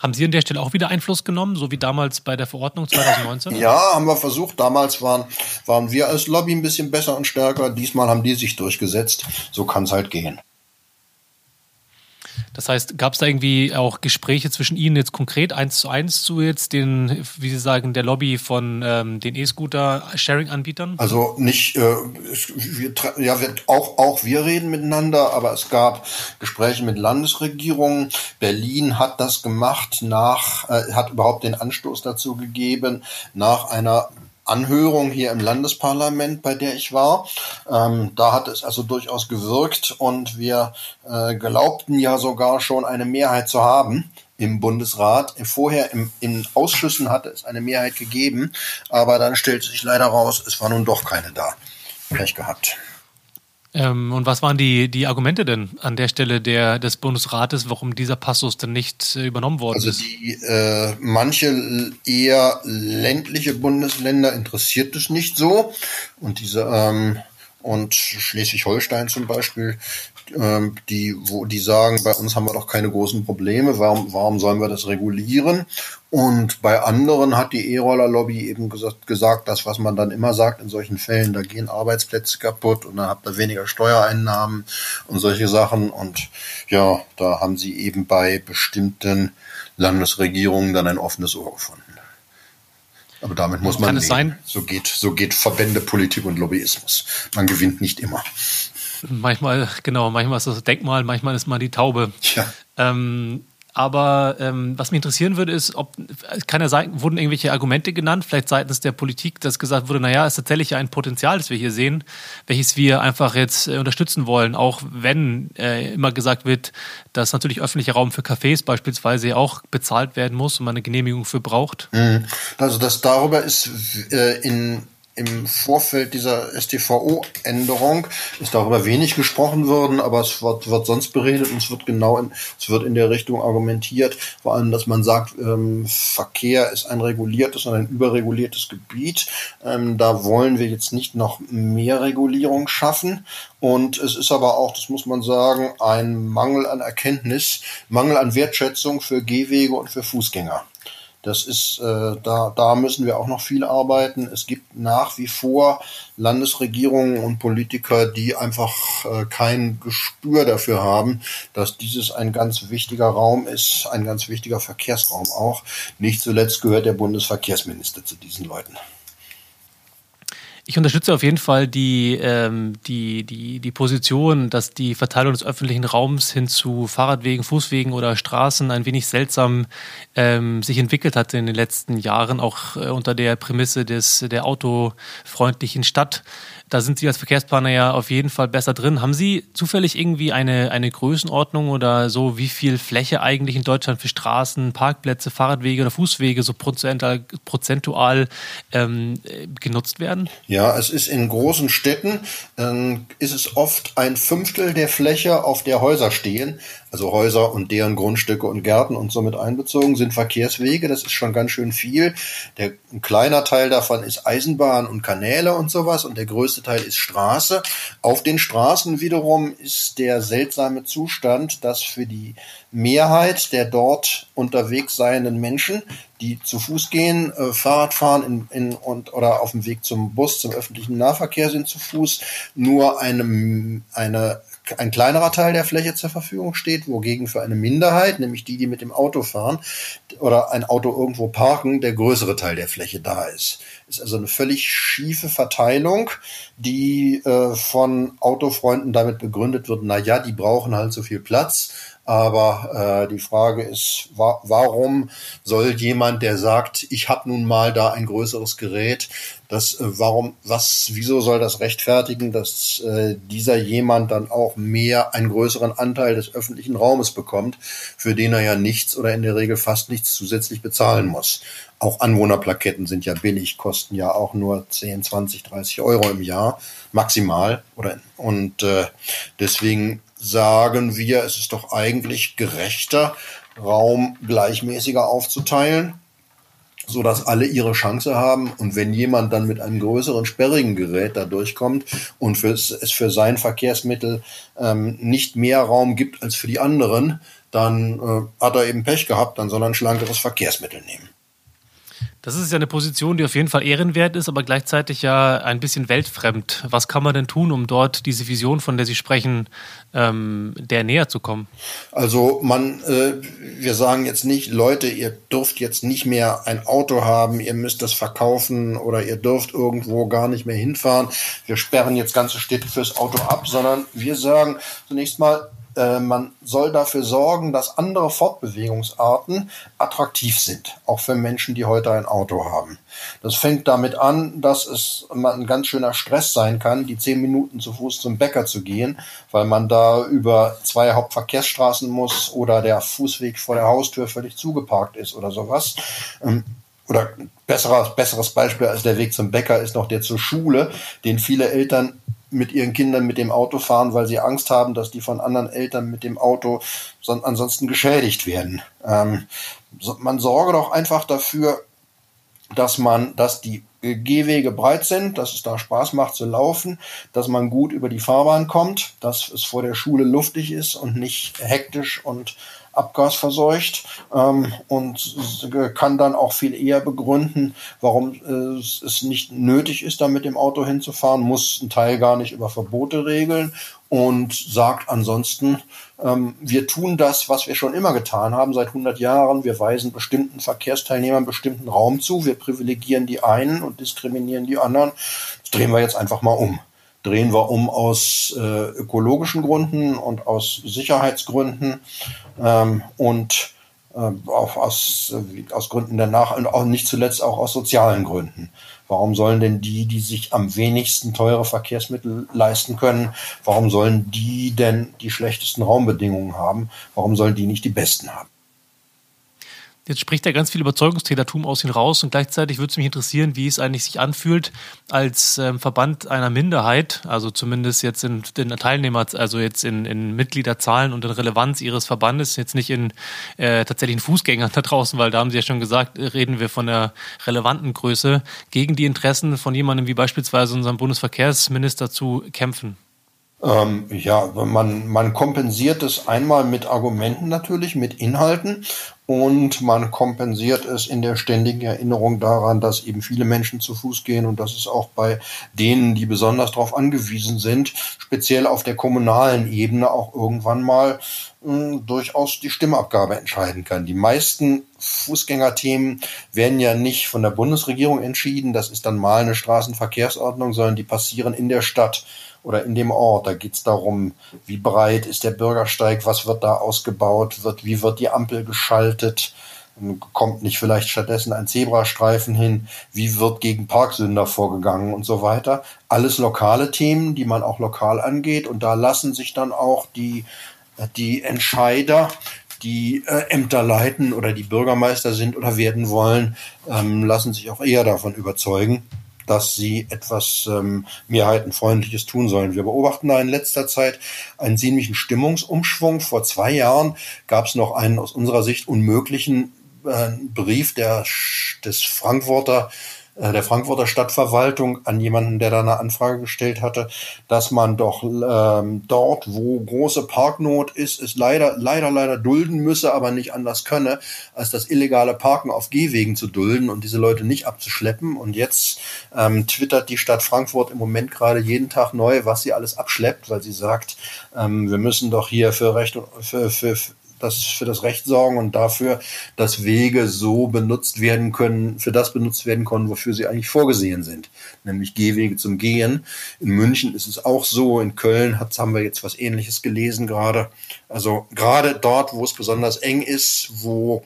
Haben Sie an der Stelle auch wieder Einfluss genommen, so wie damals bei der Verordnung 2019? Ja, haben wir versucht. Damals waren, waren wir als Lobby ein bisschen besser und stärker. Diesmal haben die sich durchgesetzt. So kann es halt gehen. Das heißt, gab es da irgendwie auch Gespräche zwischen Ihnen jetzt konkret eins zu eins zu jetzt den, wie Sie sagen, der Lobby von ähm, den E-Scooter-Sharing-Anbietern? Also nicht, äh, wir, ja, wir, auch, auch wir reden miteinander, aber es gab Gespräche mit Landesregierungen. Berlin hat das gemacht nach, äh, hat überhaupt den Anstoß dazu gegeben, nach einer Anhörung hier im Landesparlament, bei der ich war. Ähm, da hat es also durchaus gewirkt und wir äh, glaubten ja sogar schon eine Mehrheit zu haben im Bundesrat. Vorher im, in Ausschüssen hatte es eine Mehrheit gegeben, aber dann stellte sich leider raus, es war nun doch keine da. Pech gehabt. Ähm, und was waren die, die Argumente denn an der Stelle der, des Bundesrates, warum dieser Passus denn nicht äh, übernommen worden also ist? Also die, äh, manche eher ländliche Bundesländer interessiert es nicht so. Und diese ähm, und Schleswig-Holstein zum Beispiel, ähm, die, wo die sagen, bei uns haben wir doch keine großen Probleme, warum, warum sollen wir das regulieren? Und bei anderen hat die E-Roller-Lobby eben gesagt, gesagt, das, was man dann immer sagt in solchen Fällen, da gehen Arbeitsplätze kaputt und dann habt ihr weniger Steuereinnahmen und solche Sachen. Und ja, da haben sie eben bei bestimmten Landesregierungen dann ein offenes Ohr gefunden. Aber damit muss man Kann es sein? So geht, so geht Verbände, Politik und Lobbyismus. Man gewinnt nicht immer. Manchmal, genau, manchmal ist das Denkmal, manchmal ist man die Taube. Ja. Ähm, aber ähm, was mich interessieren würde, ist, ob kann ja sein, wurden irgendwelche Argumente genannt, vielleicht seitens der Politik, dass gesagt wurde, naja, es ist tatsächlich ein Potenzial, das wir hier sehen, welches wir einfach jetzt äh, unterstützen wollen, auch wenn äh, immer gesagt wird, dass natürlich öffentlicher Raum für Cafés beispielsweise auch bezahlt werden muss und man eine Genehmigung für braucht. Mhm. Also das darüber ist äh, in im Vorfeld dieser StVO-Änderung ist darüber wenig gesprochen worden, aber es wird, wird sonst beredet und es wird genau in, es wird in der Richtung argumentiert, vor allem, dass man sagt, ähm, Verkehr ist ein reguliertes und ein überreguliertes Gebiet. Ähm, da wollen wir jetzt nicht noch mehr Regulierung schaffen. Und es ist aber auch, das muss man sagen, ein Mangel an Erkenntnis, Mangel an Wertschätzung für Gehwege und für Fußgänger. Das ist, äh, da, da müssen wir auch noch viel arbeiten. Es gibt nach wie vor Landesregierungen und Politiker, die einfach äh, kein Gespür dafür haben, dass dieses ein ganz wichtiger Raum ist, ein ganz wichtiger Verkehrsraum auch. Nicht zuletzt gehört der Bundesverkehrsminister zu diesen Leuten. Ich unterstütze auf jeden Fall die, ähm, die, die, die Position, dass die Verteilung des öffentlichen Raums hin zu Fahrradwegen, Fußwegen oder Straßen ein wenig seltsam ähm, sich entwickelt hat in den letzten Jahren, auch äh, unter der Prämisse des, der autofreundlichen Stadt. Da sind Sie als Verkehrsplaner ja auf jeden Fall besser drin. Haben Sie zufällig irgendwie eine, eine Größenordnung oder so, wie viel Fläche eigentlich in Deutschland für Straßen, Parkplätze, Fahrradwege oder Fußwege so prozentual, prozentual ähm, genutzt werden? Ja, es ist in großen Städten, ähm, ist es oft ein Fünftel der Fläche, auf der Häuser stehen. Also Häuser und deren Grundstücke und Gärten und somit einbezogen sind Verkehrswege. Das ist schon ganz schön viel. Der, ein kleiner Teil davon ist Eisenbahn und Kanäle und sowas und der größte Teil ist Straße. Auf den Straßen wiederum ist der seltsame Zustand, dass für die Mehrheit der dort unterwegs seienden Menschen, die zu Fuß gehen, äh, Fahrrad fahren in, in, und, oder auf dem Weg zum Bus, zum öffentlichen Nahverkehr sind zu Fuß, nur eine, eine ein kleinerer Teil der Fläche zur Verfügung steht, wogegen für eine Minderheit, nämlich die, die mit dem Auto fahren oder ein Auto irgendwo parken, der größere Teil der Fläche da ist. Ist also eine völlig schiefe Verteilung, die äh, von Autofreunden damit begründet wird, na ja, die brauchen halt so viel Platz aber äh, die Frage ist, wa warum soll jemand, der sagt, ich habe nun mal da ein größeres Gerät, das, äh, warum, was, wieso soll das rechtfertigen, dass äh, dieser jemand dann auch mehr, einen größeren Anteil des öffentlichen Raumes bekommt, für den er ja nichts oder in der Regel fast nichts zusätzlich bezahlen muss. Auch Anwohnerplaketten sind ja billig, kosten ja auch nur 10, 20, 30 Euro im Jahr maximal. Oder, und äh, deswegen sagen wir, es ist doch eigentlich gerechter, Raum gleichmäßiger aufzuteilen, so dass alle ihre Chance haben. Und wenn jemand dann mit einem größeren sperrigen Gerät da durchkommt und es für sein Verkehrsmittel ähm, nicht mehr Raum gibt als für die anderen, dann äh, hat er eben Pech gehabt, dann soll er ein schlankeres Verkehrsmittel nehmen. Das ist ja eine Position, die auf jeden Fall ehrenwert ist, aber gleichzeitig ja ein bisschen weltfremd. Was kann man denn tun, um dort diese Vision, von der Sie sprechen, ähm, der näher zu kommen? Also man, äh, wir sagen jetzt nicht, Leute, ihr dürft jetzt nicht mehr ein Auto haben, ihr müsst das verkaufen oder ihr dürft irgendwo gar nicht mehr hinfahren. Wir sperren jetzt ganze Städte fürs Auto ab, sondern wir sagen zunächst mal, äh, man soll dafür sorgen, dass andere Fortbewegungsarten attraktiv sind, auch für Menschen, die heute ein Auto haben. Das fängt damit an, dass es ein ganz schöner Stress sein kann, die zehn Minuten zu Fuß zum Bäcker zu gehen, weil man da über zwei Hauptverkehrsstraßen muss oder der Fußweg vor der Haustür völlig zugeparkt ist oder sowas. Ähm, oder besseres, besseres Beispiel als der Weg zum Bäcker ist noch der zur Schule, den viele Eltern mit ihren Kindern mit dem Auto fahren, weil sie Angst haben, dass die von anderen Eltern mit dem Auto ansonsten geschädigt werden. Ähm, man sorge doch einfach dafür, dass man, dass die Gehwege breit sind, dass es da Spaß macht zu laufen, dass man gut über die Fahrbahn kommt, dass es vor der Schule luftig ist und nicht hektisch und abgasverseucht ähm, und kann dann auch viel eher begründen, warum äh, es nicht nötig ist, da mit dem Auto hinzufahren, muss ein Teil gar nicht über Verbote regeln und sagt ansonsten, ähm, wir tun das, was wir schon immer getan haben, seit 100 Jahren. Wir weisen bestimmten Verkehrsteilnehmern bestimmten Raum zu, wir privilegieren die einen und diskriminieren die anderen. Das drehen wir jetzt einfach mal um drehen wir um aus äh, ökologischen Gründen und aus Sicherheitsgründen ähm, und äh, auch aus, äh, aus Gründen der Nach- und auch nicht zuletzt auch aus sozialen Gründen. Warum sollen denn die, die sich am wenigsten teure Verkehrsmittel leisten können, warum sollen die denn die schlechtesten Raumbedingungen haben? Warum sollen die nicht die besten haben? Jetzt spricht er ganz viel Überzeugungstätertum aus ihm raus und gleichzeitig würde es mich interessieren, wie es eigentlich sich anfühlt, als ähm, Verband einer Minderheit, also zumindest jetzt in den Teilnehmer, also jetzt in, in Mitgliederzahlen und in Relevanz ihres Verbandes, jetzt nicht in äh, tatsächlichen Fußgängern da draußen, weil da haben Sie ja schon gesagt, reden wir von der relevanten Größe, gegen die Interessen von jemandem wie beispielsweise unserem Bundesverkehrsminister zu kämpfen. Ähm, ja, man, man kompensiert es einmal mit Argumenten natürlich, mit Inhalten. Und man kompensiert es in der ständigen Erinnerung daran, dass eben viele Menschen zu Fuß gehen. Und dass es auch bei denen, die besonders darauf angewiesen sind, speziell auf der kommunalen Ebene auch irgendwann mal hm, durchaus die Stimmabgabe entscheiden kann. Die meisten Fußgängerthemen werden ja nicht von der Bundesregierung entschieden, das ist dann mal eine Straßenverkehrsordnung, sondern die passieren in der Stadt oder in dem Ort. Da geht es darum, wie breit ist der Bürgersteig, was wird da ausgebaut, wird, wie wird die Ampel geschaltet, kommt nicht vielleicht stattdessen ein Zebrastreifen hin, wie wird gegen Parksünder vorgegangen und so weiter. Alles lokale Themen, die man auch lokal angeht und da lassen sich dann auch die, die Entscheider die äh, Ämter leiten oder die Bürgermeister sind oder werden wollen, ähm, lassen sich auch eher davon überzeugen, dass sie etwas ähm, Mehrheitenfreundliches tun sollen. Wir beobachten da in letzter Zeit einen ziemlichen Stimmungsumschwung. Vor zwei Jahren gab es noch einen aus unserer Sicht unmöglichen äh, Brief der, des Frankfurter der Frankfurter Stadtverwaltung an jemanden, der da eine Anfrage gestellt hatte, dass man doch ähm, dort, wo große Parknot ist, es leider, leider, leider dulden müsse, aber nicht anders könne, als das illegale Parken auf Gehwegen zu dulden und diese Leute nicht abzuschleppen. Und jetzt ähm, twittert die Stadt Frankfurt im Moment gerade jeden Tag neu, was sie alles abschleppt, weil sie sagt, ähm, wir müssen doch hier für Recht und für, für, das für das Recht sorgen und dafür, dass Wege so benutzt werden können, für das benutzt werden können, wofür sie eigentlich vorgesehen sind, nämlich Gehwege zum Gehen. In München ist es auch so, in Köln hat, haben wir jetzt was Ähnliches gelesen gerade. Also gerade dort, wo es besonders eng ist, wo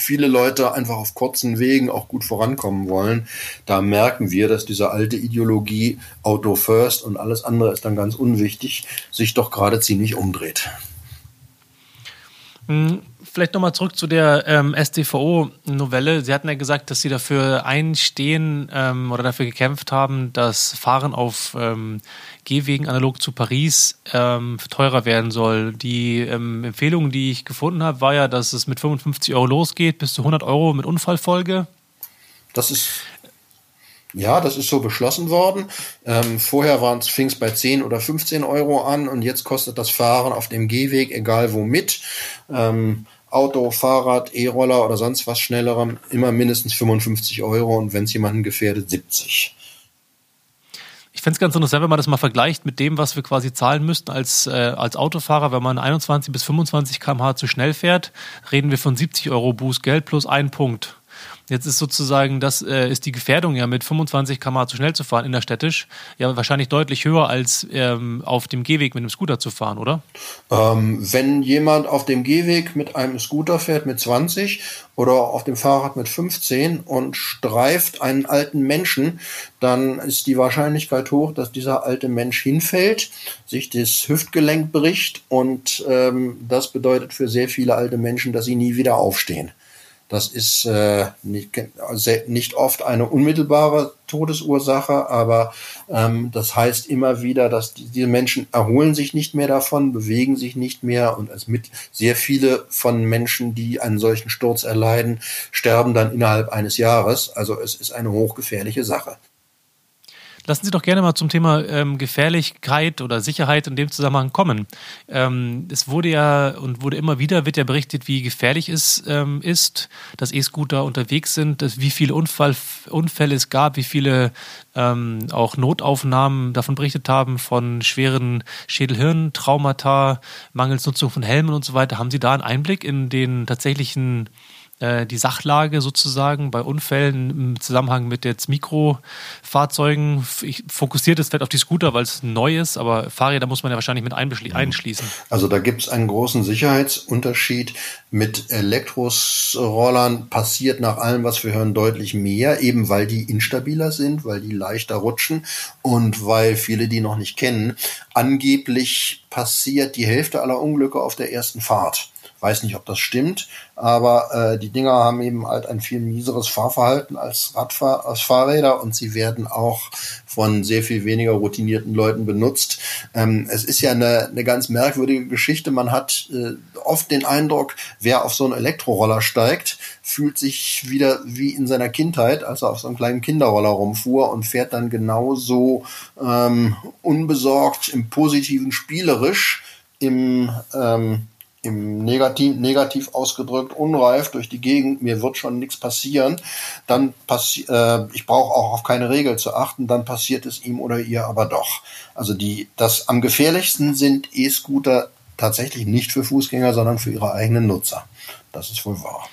viele Leute einfach auf kurzen Wegen auch gut vorankommen wollen, da merken wir, dass diese alte Ideologie Auto First und alles andere ist dann ganz unwichtig, sich doch gerade ziemlich umdreht. Hm, vielleicht nochmal zurück zu der ähm, StVO-Novelle. Sie hatten ja gesagt, dass Sie dafür einstehen ähm, oder dafür gekämpft haben, dass Fahren auf ähm, Gehwegen analog zu Paris ähm, teurer werden soll. Die ähm, Empfehlung, die ich gefunden habe, war ja, dass es mit 55 Euro losgeht, bis zu 100 Euro mit Unfallfolge. Das ist ja, das ist so beschlossen worden. Ähm, vorher fing es bei 10 oder 15 Euro an und jetzt kostet das Fahren auf dem Gehweg, egal womit, ähm, Auto, Fahrrad, E-Roller oder sonst was Schnellerem, immer mindestens 55 Euro und wenn es jemanden gefährdet, 70. Ich fände es ganz interessant, wenn man das mal vergleicht mit dem, was wir quasi zahlen müssten als, äh, als Autofahrer, wenn man 21 bis 25 km/h zu schnell fährt, reden wir von 70 Euro Bußgeld plus ein Punkt. Jetzt ist sozusagen, das äh, ist die Gefährdung ja mit 25 km zu schnell zu fahren innerstädtisch ja wahrscheinlich deutlich höher als ähm, auf dem Gehweg mit einem Scooter zu fahren, oder? Ähm, wenn jemand auf dem Gehweg mit einem Scooter fährt mit 20 oder auf dem Fahrrad mit 15 und streift einen alten Menschen, dann ist die Wahrscheinlichkeit hoch, dass dieser alte Mensch hinfällt, sich das Hüftgelenk bricht und ähm, das bedeutet für sehr viele alte Menschen, dass sie nie wieder aufstehen. Das ist äh, nicht, nicht oft eine unmittelbare Todesursache, aber ähm, das heißt immer wieder, dass die, diese Menschen erholen sich nicht mehr davon, bewegen sich nicht mehr und es mit sehr viele von Menschen, die einen solchen Sturz erleiden, sterben dann innerhalb eines Jahres. Also es ist eine hochgefährliche Sache. Lassen Sie doch gerne mal zum Thema ähm, Gefährlichkeit oder Sicherheit in dem Zusammenhang kommen. Ähm, es wurde ja und wurde immer wieder wird ja berichtet, wie gefährlich es ähm, ist, dass E-Scooter unterwegs sind, dass, wie viele Unfall, Unfälle es gab, wie viele ähm, auch Notaufnahmen davon berichtet haben, von schweren Schädelhirntraumata, mangels Nutzung von Helmen und so weiter. Haben Sie da einen Einblick in den tatsächlichen äh, die Sachlage sozusagen bei Unfällen im Zusammenhang mit jetzt Mikrofahrzeugen. Ich fokussiert es vielleicht auf die Scooter, weil es neu ist, aber Fahrräder muss man ja wahrscheinlich mit mhm. einschließen. Also da gibt es einen großen Sicherheitsunterschied. Mit Elektrorollern passiert nach allem, was wir hören, deutlich mehr, eben weil die instabiler sind, weil die leichter rutschen und weil viele die noch nicht kennen. Angeblich passiert die Hälfte aller Unglücke auf der ersten Fahrt. Weiß nicht, ob das stimmt, aber äh, die Dinger haben eben halt ein viel mieseres Fahrverhalten als Radfahr als Fahrräder und sie werden auch von sehr viel weniger routinierten Leuten benutzt. Ähm, es ist ja eine, eine ganz merkwürdige Geschichte. Man hat äh, oft den Eindruck, wer auf so einen Elektroroller steigt, fühlt sich wieder wie in seiner Kindheit, als er auf so einem kleinen Kinderroller rumfuhr und fährt dann genauso ähm, unbesorgt, im positiven spielerisch, im ähm, im Negativ, negativ ausgedrückt, unreif durch die Gegend, mir wird schon nichts passieren, dann passi äh, ich brauche auch auf keine Regel zu achten, dann passiert es ihm oder ihr aber doch. Also die, das am gefährlichsten sind E-Scooter tatsächlich nicht für Fußgänger, sondern für ihre eigenen Nutzer. Das ist wohl wahr.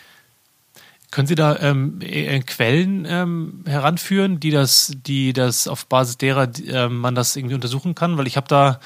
Können Sie da ähm, äh, Quellen ähm, heranführen, die das, die das auf Basis derer äh, man das irgendwie untersuchen kann? Weil ich habe da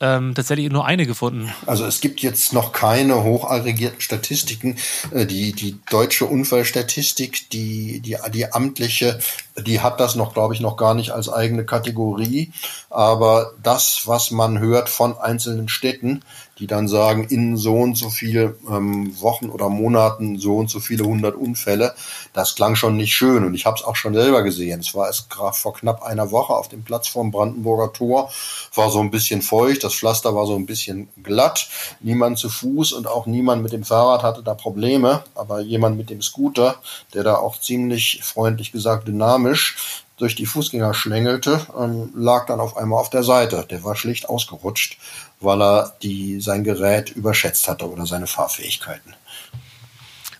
ähm, tatsächlich nur eine gefunden. Also es gibt jetzt noch keine hochaggregierten Statistiken. Äh, die, die deutsche Unfallstatistik, die, die, die amtliche, die hat das noch, glaube ich, noch gar nicht als eigene Kategorie. Aber das, was man hört von einzelnen Städten, die dann sagen, in so und so viele ähm, Wochen oder Monaten so und so viele hundert Unfälle. Das klang schon nicht schön und ich habe es auch schon selber gesehen. Es war es gerade vor knapp einer Woche auf dem Platz vorm Brandenburger Tor, war so ein bisschen feucht Das Pflaster war so ein bisschen glatt. Niemand zu Fuß und auch niemand mit dem Fahrrad hatte da Probleme. Aber jemand mit dem Scooter, der da auch ziemlich freundlich gesagt dynamisch durch die Fußgänger schlängelte, ähm, lag dann auf einmal auf der Seite. Der war schlicht ausgerutscht, weil er die, sein Gerät überschätzt hatte oder seine Fahrfähigkeiten.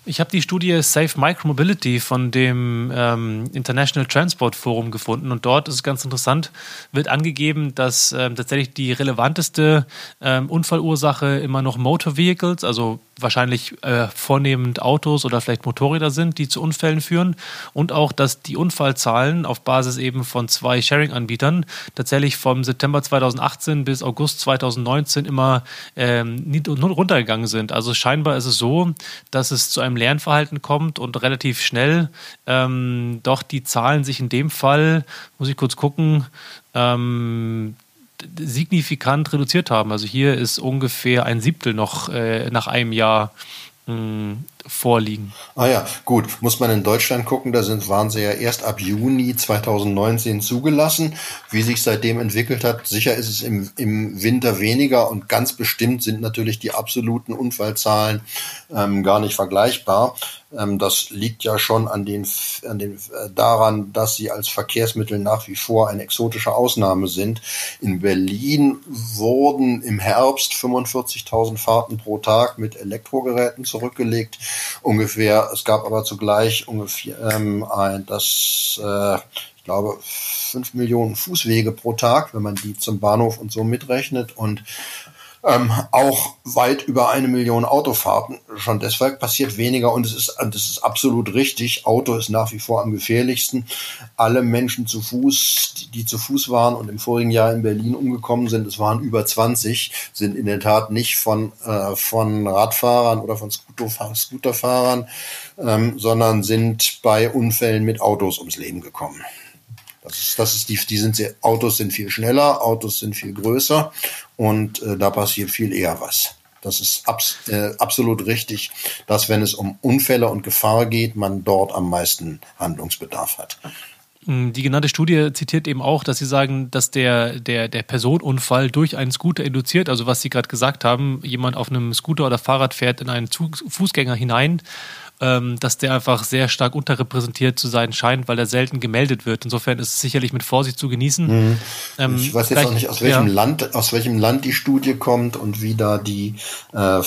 Ich habe die Studie Safe Micromobility von dem ähm, International Transport Forum gefunden und dort ist es ganz interessant, wird angegeben, dass ähm, tatsächlich die relevanteste ähm, Unfallursache immer noch Motor Vehicles, also wahrscheinlich äh, vornehmend Autos oder vielleicht Motorräder sind, die zu Unfällen führen. Und auch, dass die Unfallzahlen auf Basis eben von zwei Sharing-Anbietern tatsächlich vom September 2018 bis August 2019 immer ähm, runtergegangen sind. Also scheinbar ist es so, dass es zu einem Lernverhalten kommt und relativ schnell ähm, doch die Zahlen sich in dem Fall, muss ich kurz gucken, ähm, signifikant reduziert haben. Also hier ist ungefähr ein Siebtel noch äh, nach einem Jahr mh, hm, vorliegen. Ah ja, gut. Muss man in Deutschland gucken, da sind, waren sie ja erst ab Juni 2019 zugelassen. Wie sich seitdem entwickelt hat, sicher ist es im, im Winter weniger und ganz bestimmt sind natürlich die absoluten Unfallzahlen ähm, gar nicht vergleichbar. Ähm, das liegt ja schon an den, an den, äh, daran, dass sie als Verkehrsmittel nach wie vor eine exotische Ausnahme sind. In Berlin wurden im Herbst 45.000 Fahrten pro Tag mit Elektrogeräten zurückgelegt ungefähr. Es gab aber zugleich ungefähr ähm, ein, das, äh, ich glaube, fünf Millionen Fußwege pro Tag, wenn man die zum Bahnhof und so mitrechnet und ähm, auch weit über eine Million Autofahrten. Schon deshalb passiert weniger und es ist, das ist absolut richtig. Auto ist nach wie vor am gefährlichsten. Alle Menschen zu Fuß, die, die zu Fuß waren und im vorigen Jahr in Berlin umgekommen sind, es waren über 20, sind in der Tat nicht von, äh, von Radfahrern oder von Scooterfahrern, ähm, sondern sind bei Unfällen mit Autos ums Leben gekommen. Das ist, das ist die, die sind sehr, Autos sind viel schneller, Autos sind viel größer und äh, da passiert viel eher was. Das ist abs, äh, absolut richtig, dass wenn es um Unfälle und Gefahr geht, man dort am meisten Handlungsbedarf hat. Mm, die genannte Studie zitiert eben auch, dass sie sagen, dass der, der, der Personenunfall durch einen Scooter induziert, also was Sie gerade gesagt haben, jemand auf einem Scooter oder Fahrrad fährt in einen Fußgänger hinein ähm, dass der einfach sehr stark unterrepräsentiert zu sein scheint, weil er selten gemeldet wird. Insofern ist es sicherlich mit Vorsicht zu genießen. Mhm. Ähm, ich weiß jetzt auch nicht, aus welchem ja. Land, aus welchem Land die Studie kommt und wie da die äh,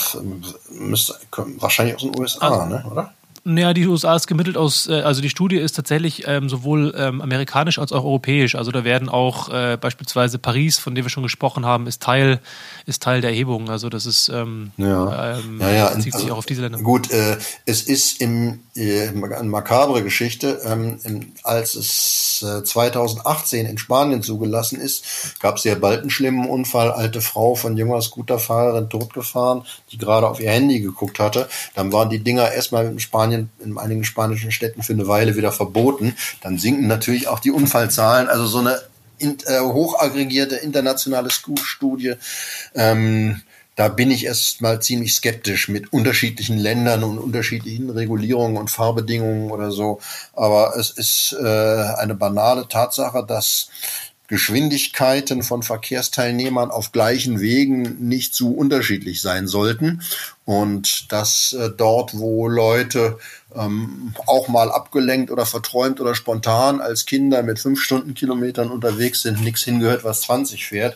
müsste, wahrscheinlich aus den USA, ah, ne, oder? Naja, die USA ist gemittelt aus, äh, also die Studie ist tatsächlich ähm, sowohl ähm, amerikanisch als auch europäisch. Also da werden auch äh, beispielsweise Paris, von dem wir schon gesprochen haben, ist Teil, ist Teil der Erhebung. Also das ist ähm, ja. Ähm, ja, ja. zieht sich also, auch auf diese Länder. Gut, äh, es ist im äh, eine makabre Geschichte. Ähm, im, als es äh, 2018 in Spanien zugelassen ist, gab es ja bald einen schlimmen Unfall. Alte Frau von junger Scooterfahrerin totgefahren, die gerade auf ihr Handy geguckt hatte. Dann waren die Dinger erstmal in Spanien Spanien, in einigen spanischen Städten für eine Weile wieder verboten, dann sinken natürlich auch die Unfallzahlen. Also so eine in, äh, hochaggregierte internationale Studie, ähm, da bin ich erst mal ziemlich skeptisch mit unterschiedlichen Ländern und unterschiedlichen Regulierungen und Fahrbedingungen oder so. Aber es ist äh, eine banale Tatsache, dass Geschwindigkeiten von Verkehrsteilnehmern auf gleichen Wegen nicht zu unterschiedlich sein sollten und dass äh, dort, wo Leute ähm, auch mal abgelenkt oder verträumt oder spontan als Kinder mit fünf Stundenkilometern unterwegs sind, nichts hingehört, was 20 fährt.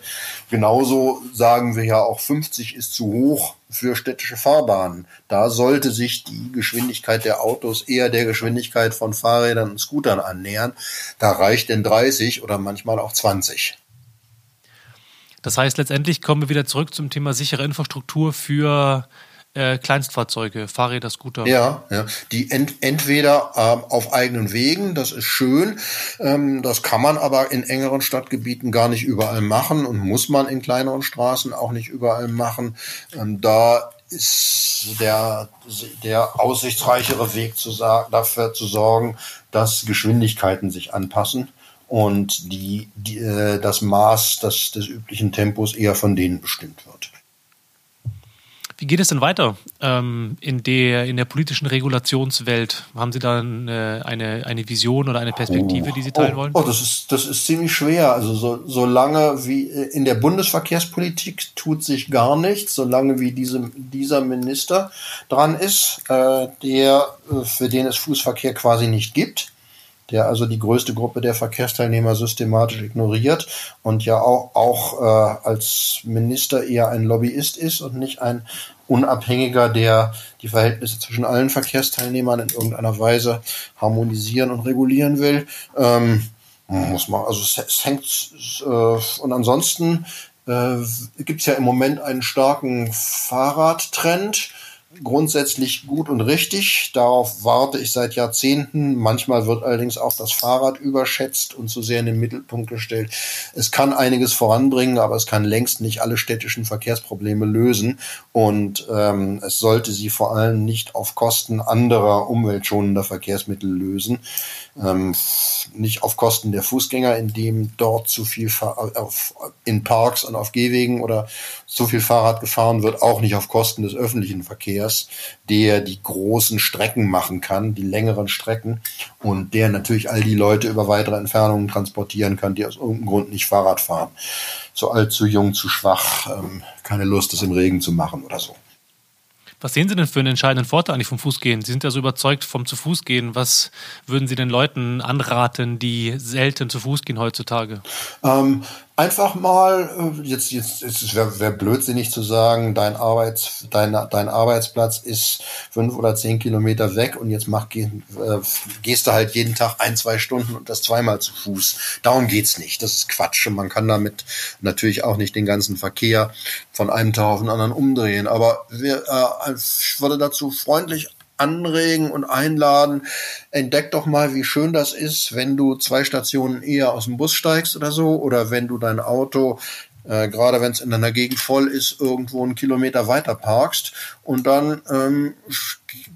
Genauso sagen wir ja auch 50 ist zu hoch für städtische Fahrbahnen. Da sollte sich die Geschwindigkeit der Autos eher der Geschwindigkeit von Fahrrädern und Scootern annähern. Da reicht denn 30 oder manchmal auch 20. Das heißt, letztendlich kommen wir wieder zurück zum Thema sichere Infrastruktur für äh, Kleinstfahrzeuge, Fahrräder, Scooter. Ja, ja. Die ent entweder ähm, auf eigenen Wegen, das ist schön, ähm, das kann man aber in engeren Stadtgebieten gar nicht überall machen und muss man in kleineren Straßen auch nicht überall machen. Ähm, da ist der, der aussichtsreichere Weg zu dafür zu sorgen, dass Geschwindigkeiten sich anpassen und die, die, äh, das Maß des, des üblichen Tempos eher von denen bestimmt wird. Wie geht es denn weiter ähm, in, der, in der politischen Regulationswelt? Haben Sie da eine, eine, eine Vision oder eine Perspektive, die Sie teilen oh, wollen? Oh, das ist, das ist ziemlich schwer. Also so, solange wie in der Bundesverkehrspolitik tut sich gar nichts, solange wie diese, dieser Minister dran ist, äh, der, äh, für den es Fußverkehr quasi nicht gibt der also die größte Gruppe der Verkehrsteilnehmer systematisch ignoriert und ja auch, auch äh, als Minister eher ein Lobbyist ist und nicht ein Unabhängiger, der die Verhältnisse zwischen allen Verkehrsteilnehmern in irgendeiner Weise harmonisieren und regulieren will. Ähm, muss man, also es, es hängt äh, und ansonsten äh, gibt es ja im Moment einen starken Fahrradtrend grundsätzlich gut und richtig. Darauf warte ich seit Jahrzehnten. Manchmal wird allerdings auch das Fahrrad überschätzt und zu sehr in den Mittelpunkt gestellt. Es kann einiges voranbringen, aber es kann längst nicht alle städtischen Verkehrsprobleme lösen. Und ähm, es sollte sie vor allem nicht auf Kosten anderer umweltschonender Verkehrsmittel lösen ähm, nicht auf Kosten der Fußgänger, indem dort zu viel auf, in Parks und auf Gehwegen oder zu viel Fahrrad gefahren wird, auch nicht auf Kosten des öffentlichen Verkehrs, der die großen Strecken machen kann, die längeren Strecken und der natürlich all die Leute über weitere Entfernungen transportieren kann, die aus irgendeinem Grund nicht Fahrrad fahren. Zu alt, zu jung, zu schwach, ähm, keine Lust, es im Regen zu machen oder so. Was sehen Sie denn für einen entscheidenden Vorteil eigentlich vom Fußgehen? Sie sind ja so überzeugt vom zu Fuß gehen. Was würden Sie den Leuten anraten, die selten zu Fuß gehen heutzutage? Ähm, einfach mal, äh, jetzt, jetzt, es wäre wär blödsinnig zu sagen, dein, Arbeits, dein, dein Arbeitsplatz ist fünf oder zehn Kilometer weg und jetzt mach, geh, äh, gehst du halt jeden Tag ein, zwei Stunden und das zweimal zu Fuß. Darum geht's nicht. Das ist Quatsch. Und man kann damit natürlich auch nicht den ganzen Verkehr von einem Tag auf den anderen umdrehen. Aber wir, äh, ich würde dazu freundlich anregen und einladen. Entdeck doch mal, wie schön das ist, wenn du zwei Stationen eher aus dem Bus steigst oder so, oder wenn du dein Auto äh, gerade wenn es in einer Gegend voll ist, irgendwo einen Kilometer weiter parkst und dann ähm,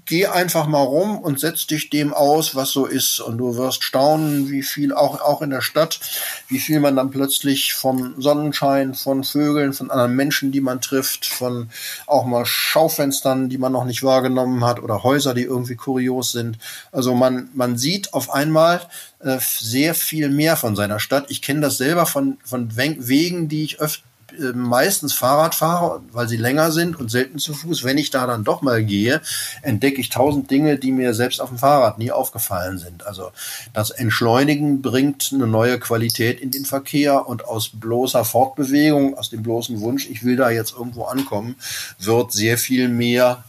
geh einfach mal rum und setz dich dem aus, was so ist und du wirst staunen, wie viel auch auch in der Stadt, wie viel man dann plötzlich vom Sonnenschein, von Vögeln, von anderen Menschen, die man trifft, von auch mal Schaufenstern, die man noch nicht wahrgenommen hat oder Häuser, die irgendwie kurios sind. Also man man sieht auf einmal äh, sehr viel mehr von seiner Stadt. Ich kenne das selber von, von Wegen, die ich öfter äh, meistens Fahrrad fahre, weil sie länger sind und selten zu Fuß. Wenn ich da dann doch mal gehe, entdecke ich tausend Dinge, die mir selbst auf dem Fahrrad nie aufgefallen sind. Also das Entschleunigen bringt eine neue Qualität in den Verkehr und aus bloßer Fortbewegung, aus dem bloßen Wunsch, ich will da jetzt irgendwo ankommen, wird sehr viel mehr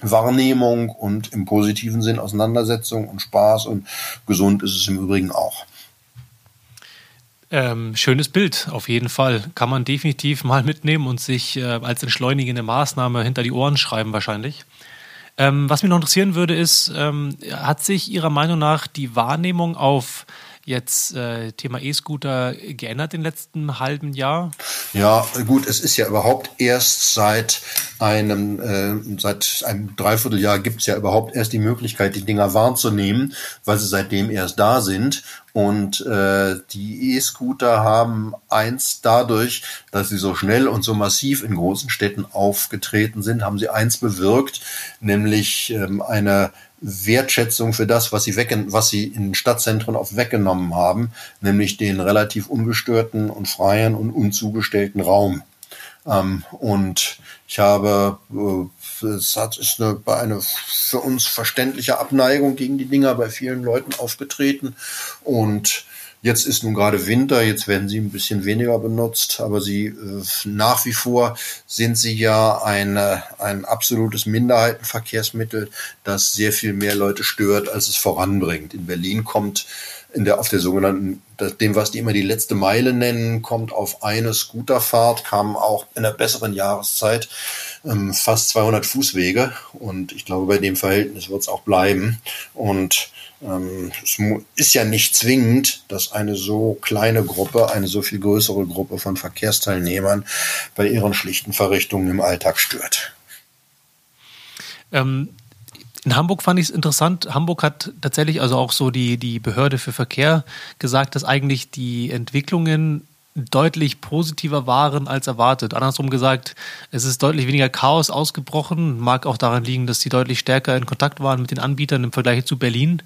Wahrnehmung und im positiven Sinn Auseinandersetzung und Spaß und gesund ist es im Übrigen auch. Ähm, schönes Bild, auf jeden Fall. Kann man definitiv mal mitnehmen und sich äh, als entschleunigende Maßnahme hinter die Ohren schreiben, wahrscheinlich. Ähm, was mich noch interessieren würde, ist, ähm, hat sich Ihrer Meinung nach die Wahrnehmung auf jetzt äh, Thema E-Scooter geändert im letzten halben Jahr? Ja, gut, es ist ja überhaupt erst seit einem, äh, seit einem Dreivierteljahr gibt es ja überhaupt erst die Möglichkeit, die Dinger wahrzunehmen, weil sie seitdem erst da sind. Und äh, die E-Scooter haben eins dadurch, dass sie so schnell und so massiv in großen Städten aufgetreten sind, haben sie eins bewirkt, nämlich ähm, eine Wertschätzung für das, was sie, weg, was sie in Stadtzentren oft weggenommen haben, nämlich den relativ ungestörten und freien und unzugestellten Raum. Ähm, und ich habe, äh, es hat, ist eine, eine für uns verständliche Abneigung gegen die Dinger bei vielen Leuten aufgetreten und Jetzt ist nun gerade Winter, jetzt werden sie ein bisschen weniger benutzt, aber sie äh, nach wie vor sind sie ja eine, ein absolutes Minderheitenverkehrsmittel, das sehr viel mehr Leute stört, als es voranbringt. In Berlin kommt in der, auf der sogenannten, dem, was die immer die letzte Meile nennen, kommt auf eine Scooterfahrt, kam auch in der besseren Jahreszeit ähm, fast 200 Fußwege und ich glaube, bei dem Verhältnis wird es auch bleiben und ähm, es ist ja nicht zwingend, dass eine so kleine Gruppe, eine so viel größere Gruppe von Verkehrsteilnehmern bei ihren schlichten Verrichtungen im Alltag stört. Ähm, in Hamburg fand ich es interessant. Hamburg hat tatsächlich, also auch so die, die Behörde für Verkehr, gesagt, dass eigentlich die Entwicklungen deutlich positiver waren als erwartet. Andersrum gesagt, es ist deutlich weniger Chaos ausgebrochen. Mag auch daran liegen, dass sie deutlich stärker in Kontakt waren mit den Anbietern im Vergleich zu Berlin.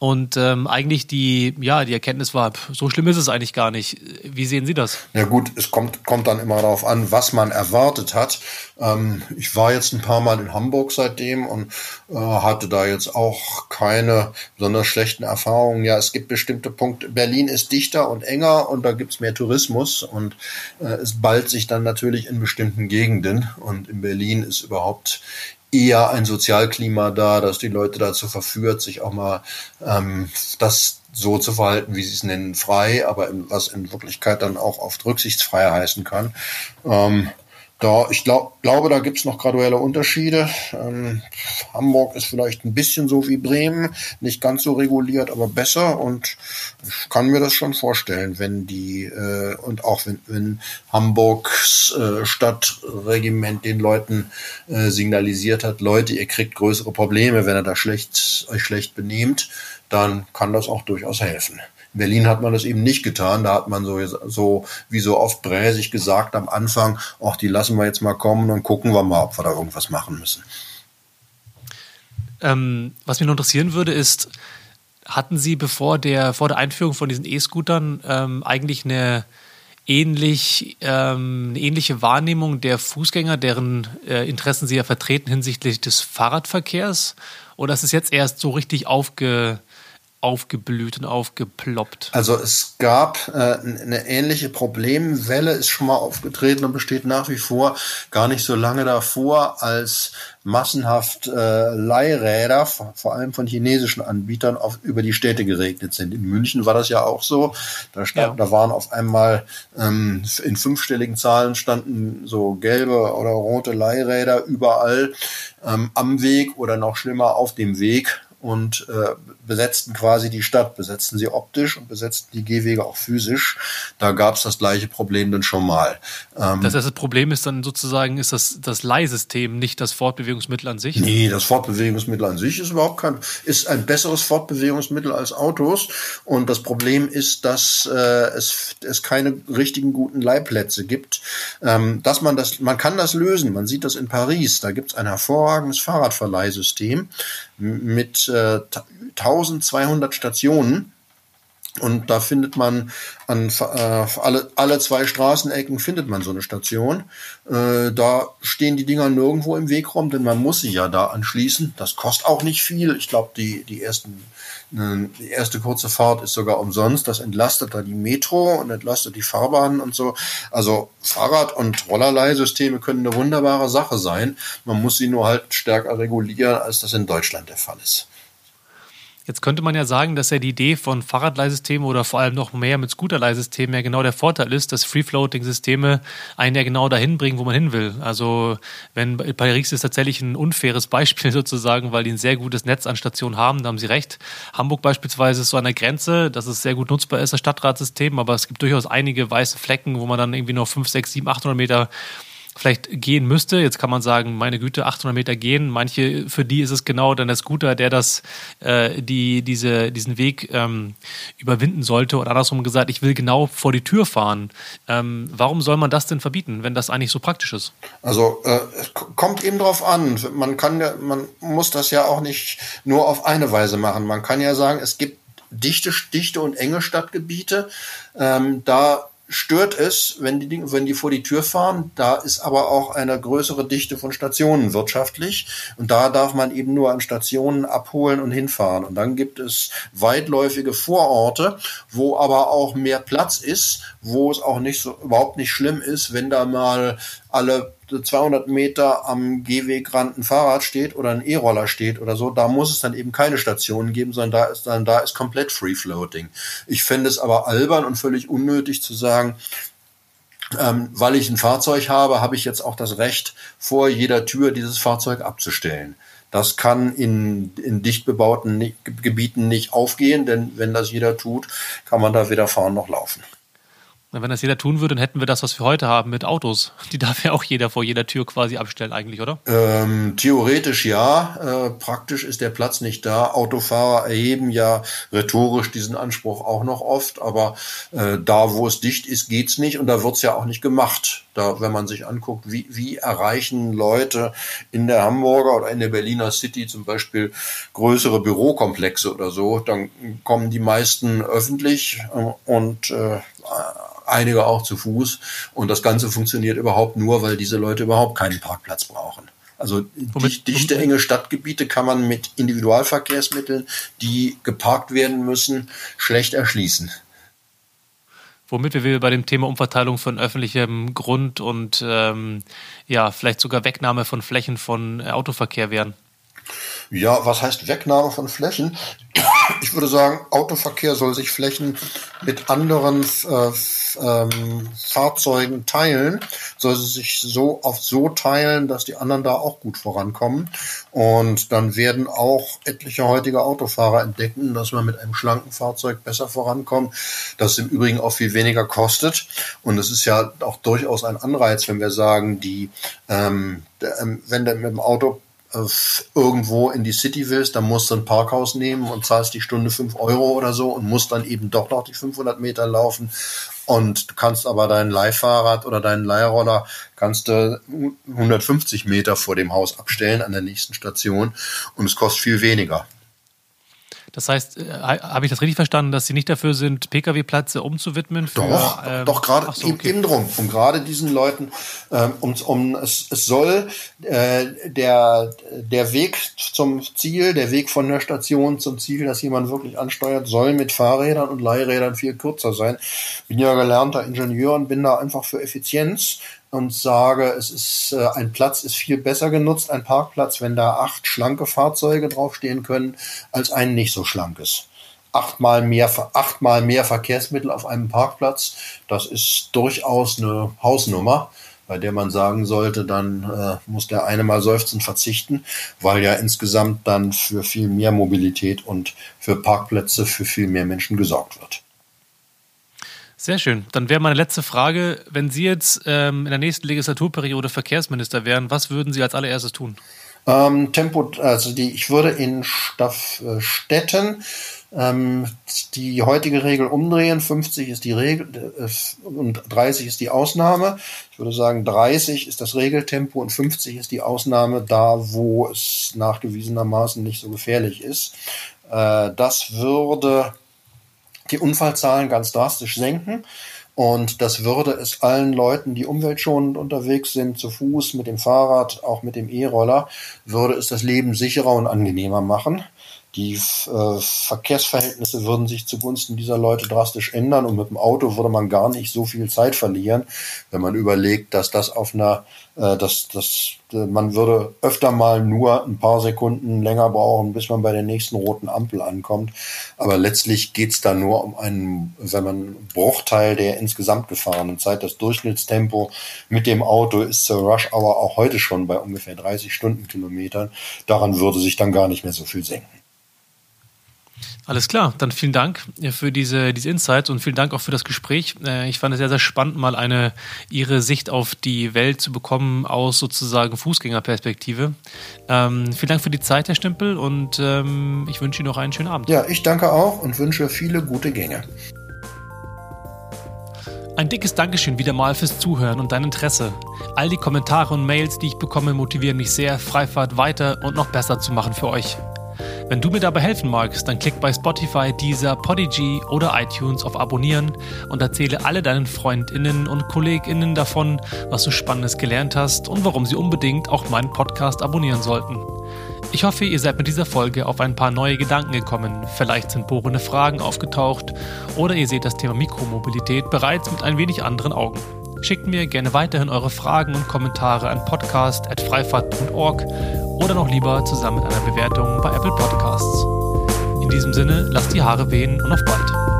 Und ähm, eigentlich die, ja, die Erkenntnis war, so schlimm ist es eigentlich gar nicht. Wie sehen Sie das? Ja gut, es kommt, kommt dann immer darauf an, was man erwartet hat. Ähm, ich war jetzt ein paar Mal in Hamburg seitdem und äh, hatte da jetzt auch keine besonders schlechten Erfahrungen. Ja, es gibt bestimmte Punkte. Berlin ist dichter und enger und da gibt's mehr Tourismus und äh, es ballt sich dann natürlich in bestimmten Gegenden. Und in Berlin ist überhaupt eher ein Sozialklima da, dass die Leute dazu verführt, sich auch mal ähm, das so zu verhalten, wie sie es nennen, frei, aber in, was in Wirklichkeit dann auch oft rücksichtsfrei heißen kann. Ähm, da, ich glaub, glaube, da gibt's noch graduelle Unterschiede. Ähm, Hamburg ist vielleicht ein bisschen so wie Bremen, nicht ganz so reguliert, aber besser. Und ich kann mir das schon vorstellen, wenn die äh, und auch wenn, wenn Hamburgs äh, Stadtregiment den Leuten äh, signalisiert hat, Leute, ihr kriegt größere Probleme, wenn ihr da schlecht euch schlecht benehmt, dann kann das auch durchaus helfen. In Berlin hat man das eben nicht getan. Da hat man so, so wie so oft bräsig gesagt am Anfang, ach, die lassen wir jetzt mal kommen und gucken wir mal, ob wir da irgendwas machen müssen. Ähm, was mich noch interessieren würde, ist, hatten Sie bevor der, vor der Einführung von diesen E-Scootern ähm, eigentlich eine, ähnlich, ähm, eine ähnliche Wahrnehmung der Fußgänger, deren äh, Interessen Sie ja vertreten hinsichtlich des Fahrradverkehrs? Oder ist es jetzt erst so richtig aufge, aufgeblüht und aufgeploppt? Also es gab äh, eine ähnliche Problemwelle, ist schon mal aufgetreten und besteht nach wie vor gar nicht so lange davor, als massenhaft äh, Leihräder, vor allem von chinesischen Anbietern, auf, über die Städte geregnet sind. In München war das ja auch so. Da, stand, ja. da waren auf einmal ähm, in fünfstelligen Zahlen standen so gelbe oder rote Leihräder überall ähm, am Weg oder noch schlimmer auf dem Weg und äh, besetzten quasi die Stadt, besetzten sie optisch und besetzten die Gehwege auch physisch. Da gab es das gleiche Problem dann schon mal. Ähm, das heißt, das Problem ist dann sozusagen, ist das, das Leihsystem, nicht das Fortbewegungsmittel an sich? Nee, das Fortbewegungsmittel an sich ist überhaupt kein, ist ein besseres Fortbewegungsmittel als Autos. Und das Problem ist, dass äh, es, es keine richtigen guten Leihplätze gibt. Ähm, dass man das, man kann das lösen. Man sieht das in Paris. Da gibt es ein hervorragendes Fahrradverleihsystem mit äh, 1200 Stationen. Und da findet man an äh, alle, alle zwei Straßenecken findet man so eine Station. Äh, da stehen die Dinger nirgendwo im Wegraum, denn man muss sie ja da anschließen. Das kostet auch nicht viel. Ich glaube, die, die ersten die erste kurze Fahrt ist sogar umsonst. Das entlastet da die Metro und entlastet die Fahrbahnen und so. Also Fahrrad- und Rollerleihsysteme können eine wunderbare Sache sein. Man muss sie nur halt stärker regulieren, als das in Deutschland der Fall ist. Jetzt könnte man ja sagen, dass ja die Idee von Fahrradleihsystemen oder vor allem noch mehr mit Scooterleihsystemen ja genau der Vorteil ist, dass Free-Floating-Systeme einen ja genau dahin bringen, wo man hin will. Also wenn Paris ist tatsächlich ein unfaires Beispiel sozusagen, weil die ein sehr gutes Netz an Stationen haben, da haben Sie recht. Hamburg beispielsweise ist so an der Grenze, dass es sehr gut nutzbar ist, das Stadtratsystem, aber es gibt durchaus einige weiße Flecken, wo man dann irgendwie noch 5, 6, 7, 800 Meter vielleicht gehen müsste. Jetzt kann man sagen, meine Güte, 800 Meter gehen. Manche, für die ist es genau dann der Scooter, der das, äh, die, diese, diesen Weg ähm, überwinden sollte. Oder andersrum gesagt, ich will genau vor die Tür fahren. Ähm, warum soll man das denn verbieten, wenn das eigentlich so praktisch ist? Also äh, kommt eben drauf an. Man kann ja, man muss das ja auch nicht nur auf eine Weise machen. Man kann ja sagen, es gibt dichte, dichte und enge Stadtgebiete. Ähm, da stört es, wenn die, wenn die vor die Tür fahren. Da ist aber auch eine größere Dichte von Stationen wirtschaftlich. Und da darf man eben nur an Stationen abholen und hinfahren. Und dann gibt es weitläufige Vororte, wo aber auch mehr Platz ist, wo es auch nicht so, überhaupt nicht schlimm ist, wenn da mal alle 200 Meter am Gehwegrand ein Fahrrad steht oder ein E-Roller steht oder so, da muss es dann eben keine Stationen geben, sondern da ist dann da ist komplett Free Floating. Ich fände es aber albern und völlig unnötig zu sagen, ähm, weil ich ein Fahrzeug habe, habe ich jetzt auch das Recht, vor jeder Tür dieses Fahrzeug abzustellen. Das kann in, in dicht bebauten Gebieten nicht aufgehen, denn wenn das jeder tut, kann man da weder fahren noch laufen. Wenn das jeder tun würde, dann hätten wir das, was wir heute haben mit Autos. Die darf ja auch jeder vor jeder Tür quasi abstellen, eigentlich, oder? Ähm, theoretisch ja. Äh, praktisch ist der Platz nicht da. Autofahrer erheben ja rhetorisch diesen Anspruch auch noch oft, aber äh, da, wo es dicht ist, geht's nicht und da wird's ja auch nicht gemacht. Da, wenn man sich anguckt, wie, wie erreichen Leute in der Hamburger oder in der Berliner City zum Beispiel größere Bürokomplexe oder so, dann kommen die meisten öffentlich äh, und äh, einige auch zu Fuß. Und das Ganze funktioniert überhaupt nur, weil diese Leute überhaupt keinen Parkplatz brauchen. Also womit, dichte, enge Stadtgebiete kann man mit Individualverkehrsmitteln, die geparkt werden müssen, schlecht erschließen. Womit wir bei dem Thema Umverteilung von öffentlichem Grund und ähm, ja, vielleicht sogar Wegnahme von Flächen von Autoverkehr wären. Ja, was heißt Wegnahme von Flächen? Ich würde sagen, Autoverkehr soll sich Flächen mit anderen äh, ähm, Fahrzeugen teilen, soll sie sich so oft so teilen, dass die anderen da auch gut vorankommen. Und dann werden auch etliche heutige Autofahrer entdecken, dass man mit einem schlanken Fahrzeug besser vorankommt, dass es im Übrigen auch viel weniger kostet. Und es ist ja auch durchaus ein Anreiz, wenn wir sagen, die, ähm, der, ähm, wenn du mit dem Auto irgendwo in die City willst, dann musst du ein Parkhaus nehmen und zahlst die Stunde fünf Euro oder so und musst dann eben doch noch die 500 Meter laufen. Und du kannst aber dein Leihfahrrad oder deinen Leihroller kannst du 150 Meter vor dem Haus abstellen an der nächsten Station und es kostet viel weniger. Das heißt, äh, habe ich das richtig verstanden, dass Sie nicht dafür sind, Pkw-Plätze umzuwidmen? Für, doch, ähm, doch gerade so, okay. eben drum. Um gerade diesen Leuten, ähm, um, um es, es soll äh, der der Weg zum Ziel, der Weg von der Station zum Ziel, dass jemand wirklich ansteuert, soll mit Fahrrädern und Leihrädern viel kürzer sein. Bin ja gelernter Ingenieur und bin da einfach für Effizienz und sage, es ist äh, ein Platz ist viel besser genutzt, ein Parkplatz, wenn da acht schlanke Fahrzeuge draufstehen können, als ein nicht so schlankes. Achtmal mehr, achtmal mehr Verkehrsmittel auf einem Parkplatz, das ist durchaus eine Hausnummer, bei der man sagen sollte, dann äh, muss der eine mal seufzend verzichten, weil ja insgesamt dann für viel mehr Mobilität und für Parkplätze für viel mehr Menschen gesorgt wird. Sehr schön. Dann wäre meine letzte Frage, wenn Sie jetzt ähm, in der nächsten Legislaturperiode Verkehrsminister wären, was würden Sie als allererstes tun? Ähm, Tempo, also die, ich würde in Staffstätten ähm, die heutige Regel umdrehen. 50 ist die Regel äh, und 30 ist die Ausnahme. Ich würde sagen, 30 ist das Regeltempo und 50 ist die Ausnahme da, wo es nachgewiesenermaßen nicht so gefährlich ist. Äh, das würde die Unfallzahlen ganz drastisch senken. Und das würde es allen Leuten, die umweltschonend unterwegs sind, zu Fuß, mit dem Fahrrad, auch mit dem E-Roller, würde es das Leben sicherer und angenehmer machen. Die äh, Verkehrsverhältnisse würden sich zugunsten dieser Leute drastisch ändern und mit dem Auto würde man gar nicht so viel Zeit verlieren, wenn man überlegt, dass das auf einer, äh, dass, dass äh, man würde öfter mal nur ein paar Sekunden länger brauchen, bis man bei der nächsten roten Ampel ankommt. Aber letztlich geht's da nur um einen, wenn man Bruchteil der insgesamt gefahrenen Zeit. Das Durchschnittstempo mit dem Auto ist zur Rush Hour auch heute schon bei ungefähr 30 Stundenkilometern. Daran würde sich dann gar nicht mehr so viel senken. Alles klar, dann vielen Dank für diese, diese Insights und vielen Dank auch für das Gespräch. Äh, ich fand es sehr, sehr spannend, mal eine Ihre Sicht auf die Welt zu bekommen aus sozusagen Fußgängerperspektive. Ähm, vielen Dank für die Zeit, Herr Stempel, und ähm, ich wünsche Ihnen noch einen schönen Abend. Ja, ich danke auch und wünsche viele gute Gänge. Ein dickes Dankeschön wieder mal fürs Zuhören und dein Interesse. All die Kommentare und Mails, die ich bekomme, motivieren mich sehr, Freifahrt weiter und noch besser zu machen für euch. Wenn du mir dabei helfen magst, dann klick bei Spotify, Deezer, Podigy oder iTunes auf Abonnieren und erzähle alle deinen Freundinnen und Kolleginnen davon, was du Spannendes gelernt hast und warum sie unbedingt auch meinen Podcast abonnieren sollten. Ich hoffe, ihr seid mit dieser Folge auf ein paar neue Gedanken gekommen. Vielleicht sind bohrende Fragen aufgetaucht oder ihr seht das Thema Mikromobilität bereits mit ein wenig anderen Augen. Schickt mir gerne weiterhin eure Fragen und Kommentare an podcast.freifahrt.org oder noch lieber zusammen mit einer Bewertung bei Apple Podcasts. In diesem Sinne, lasst die Haare wehen und auf bald.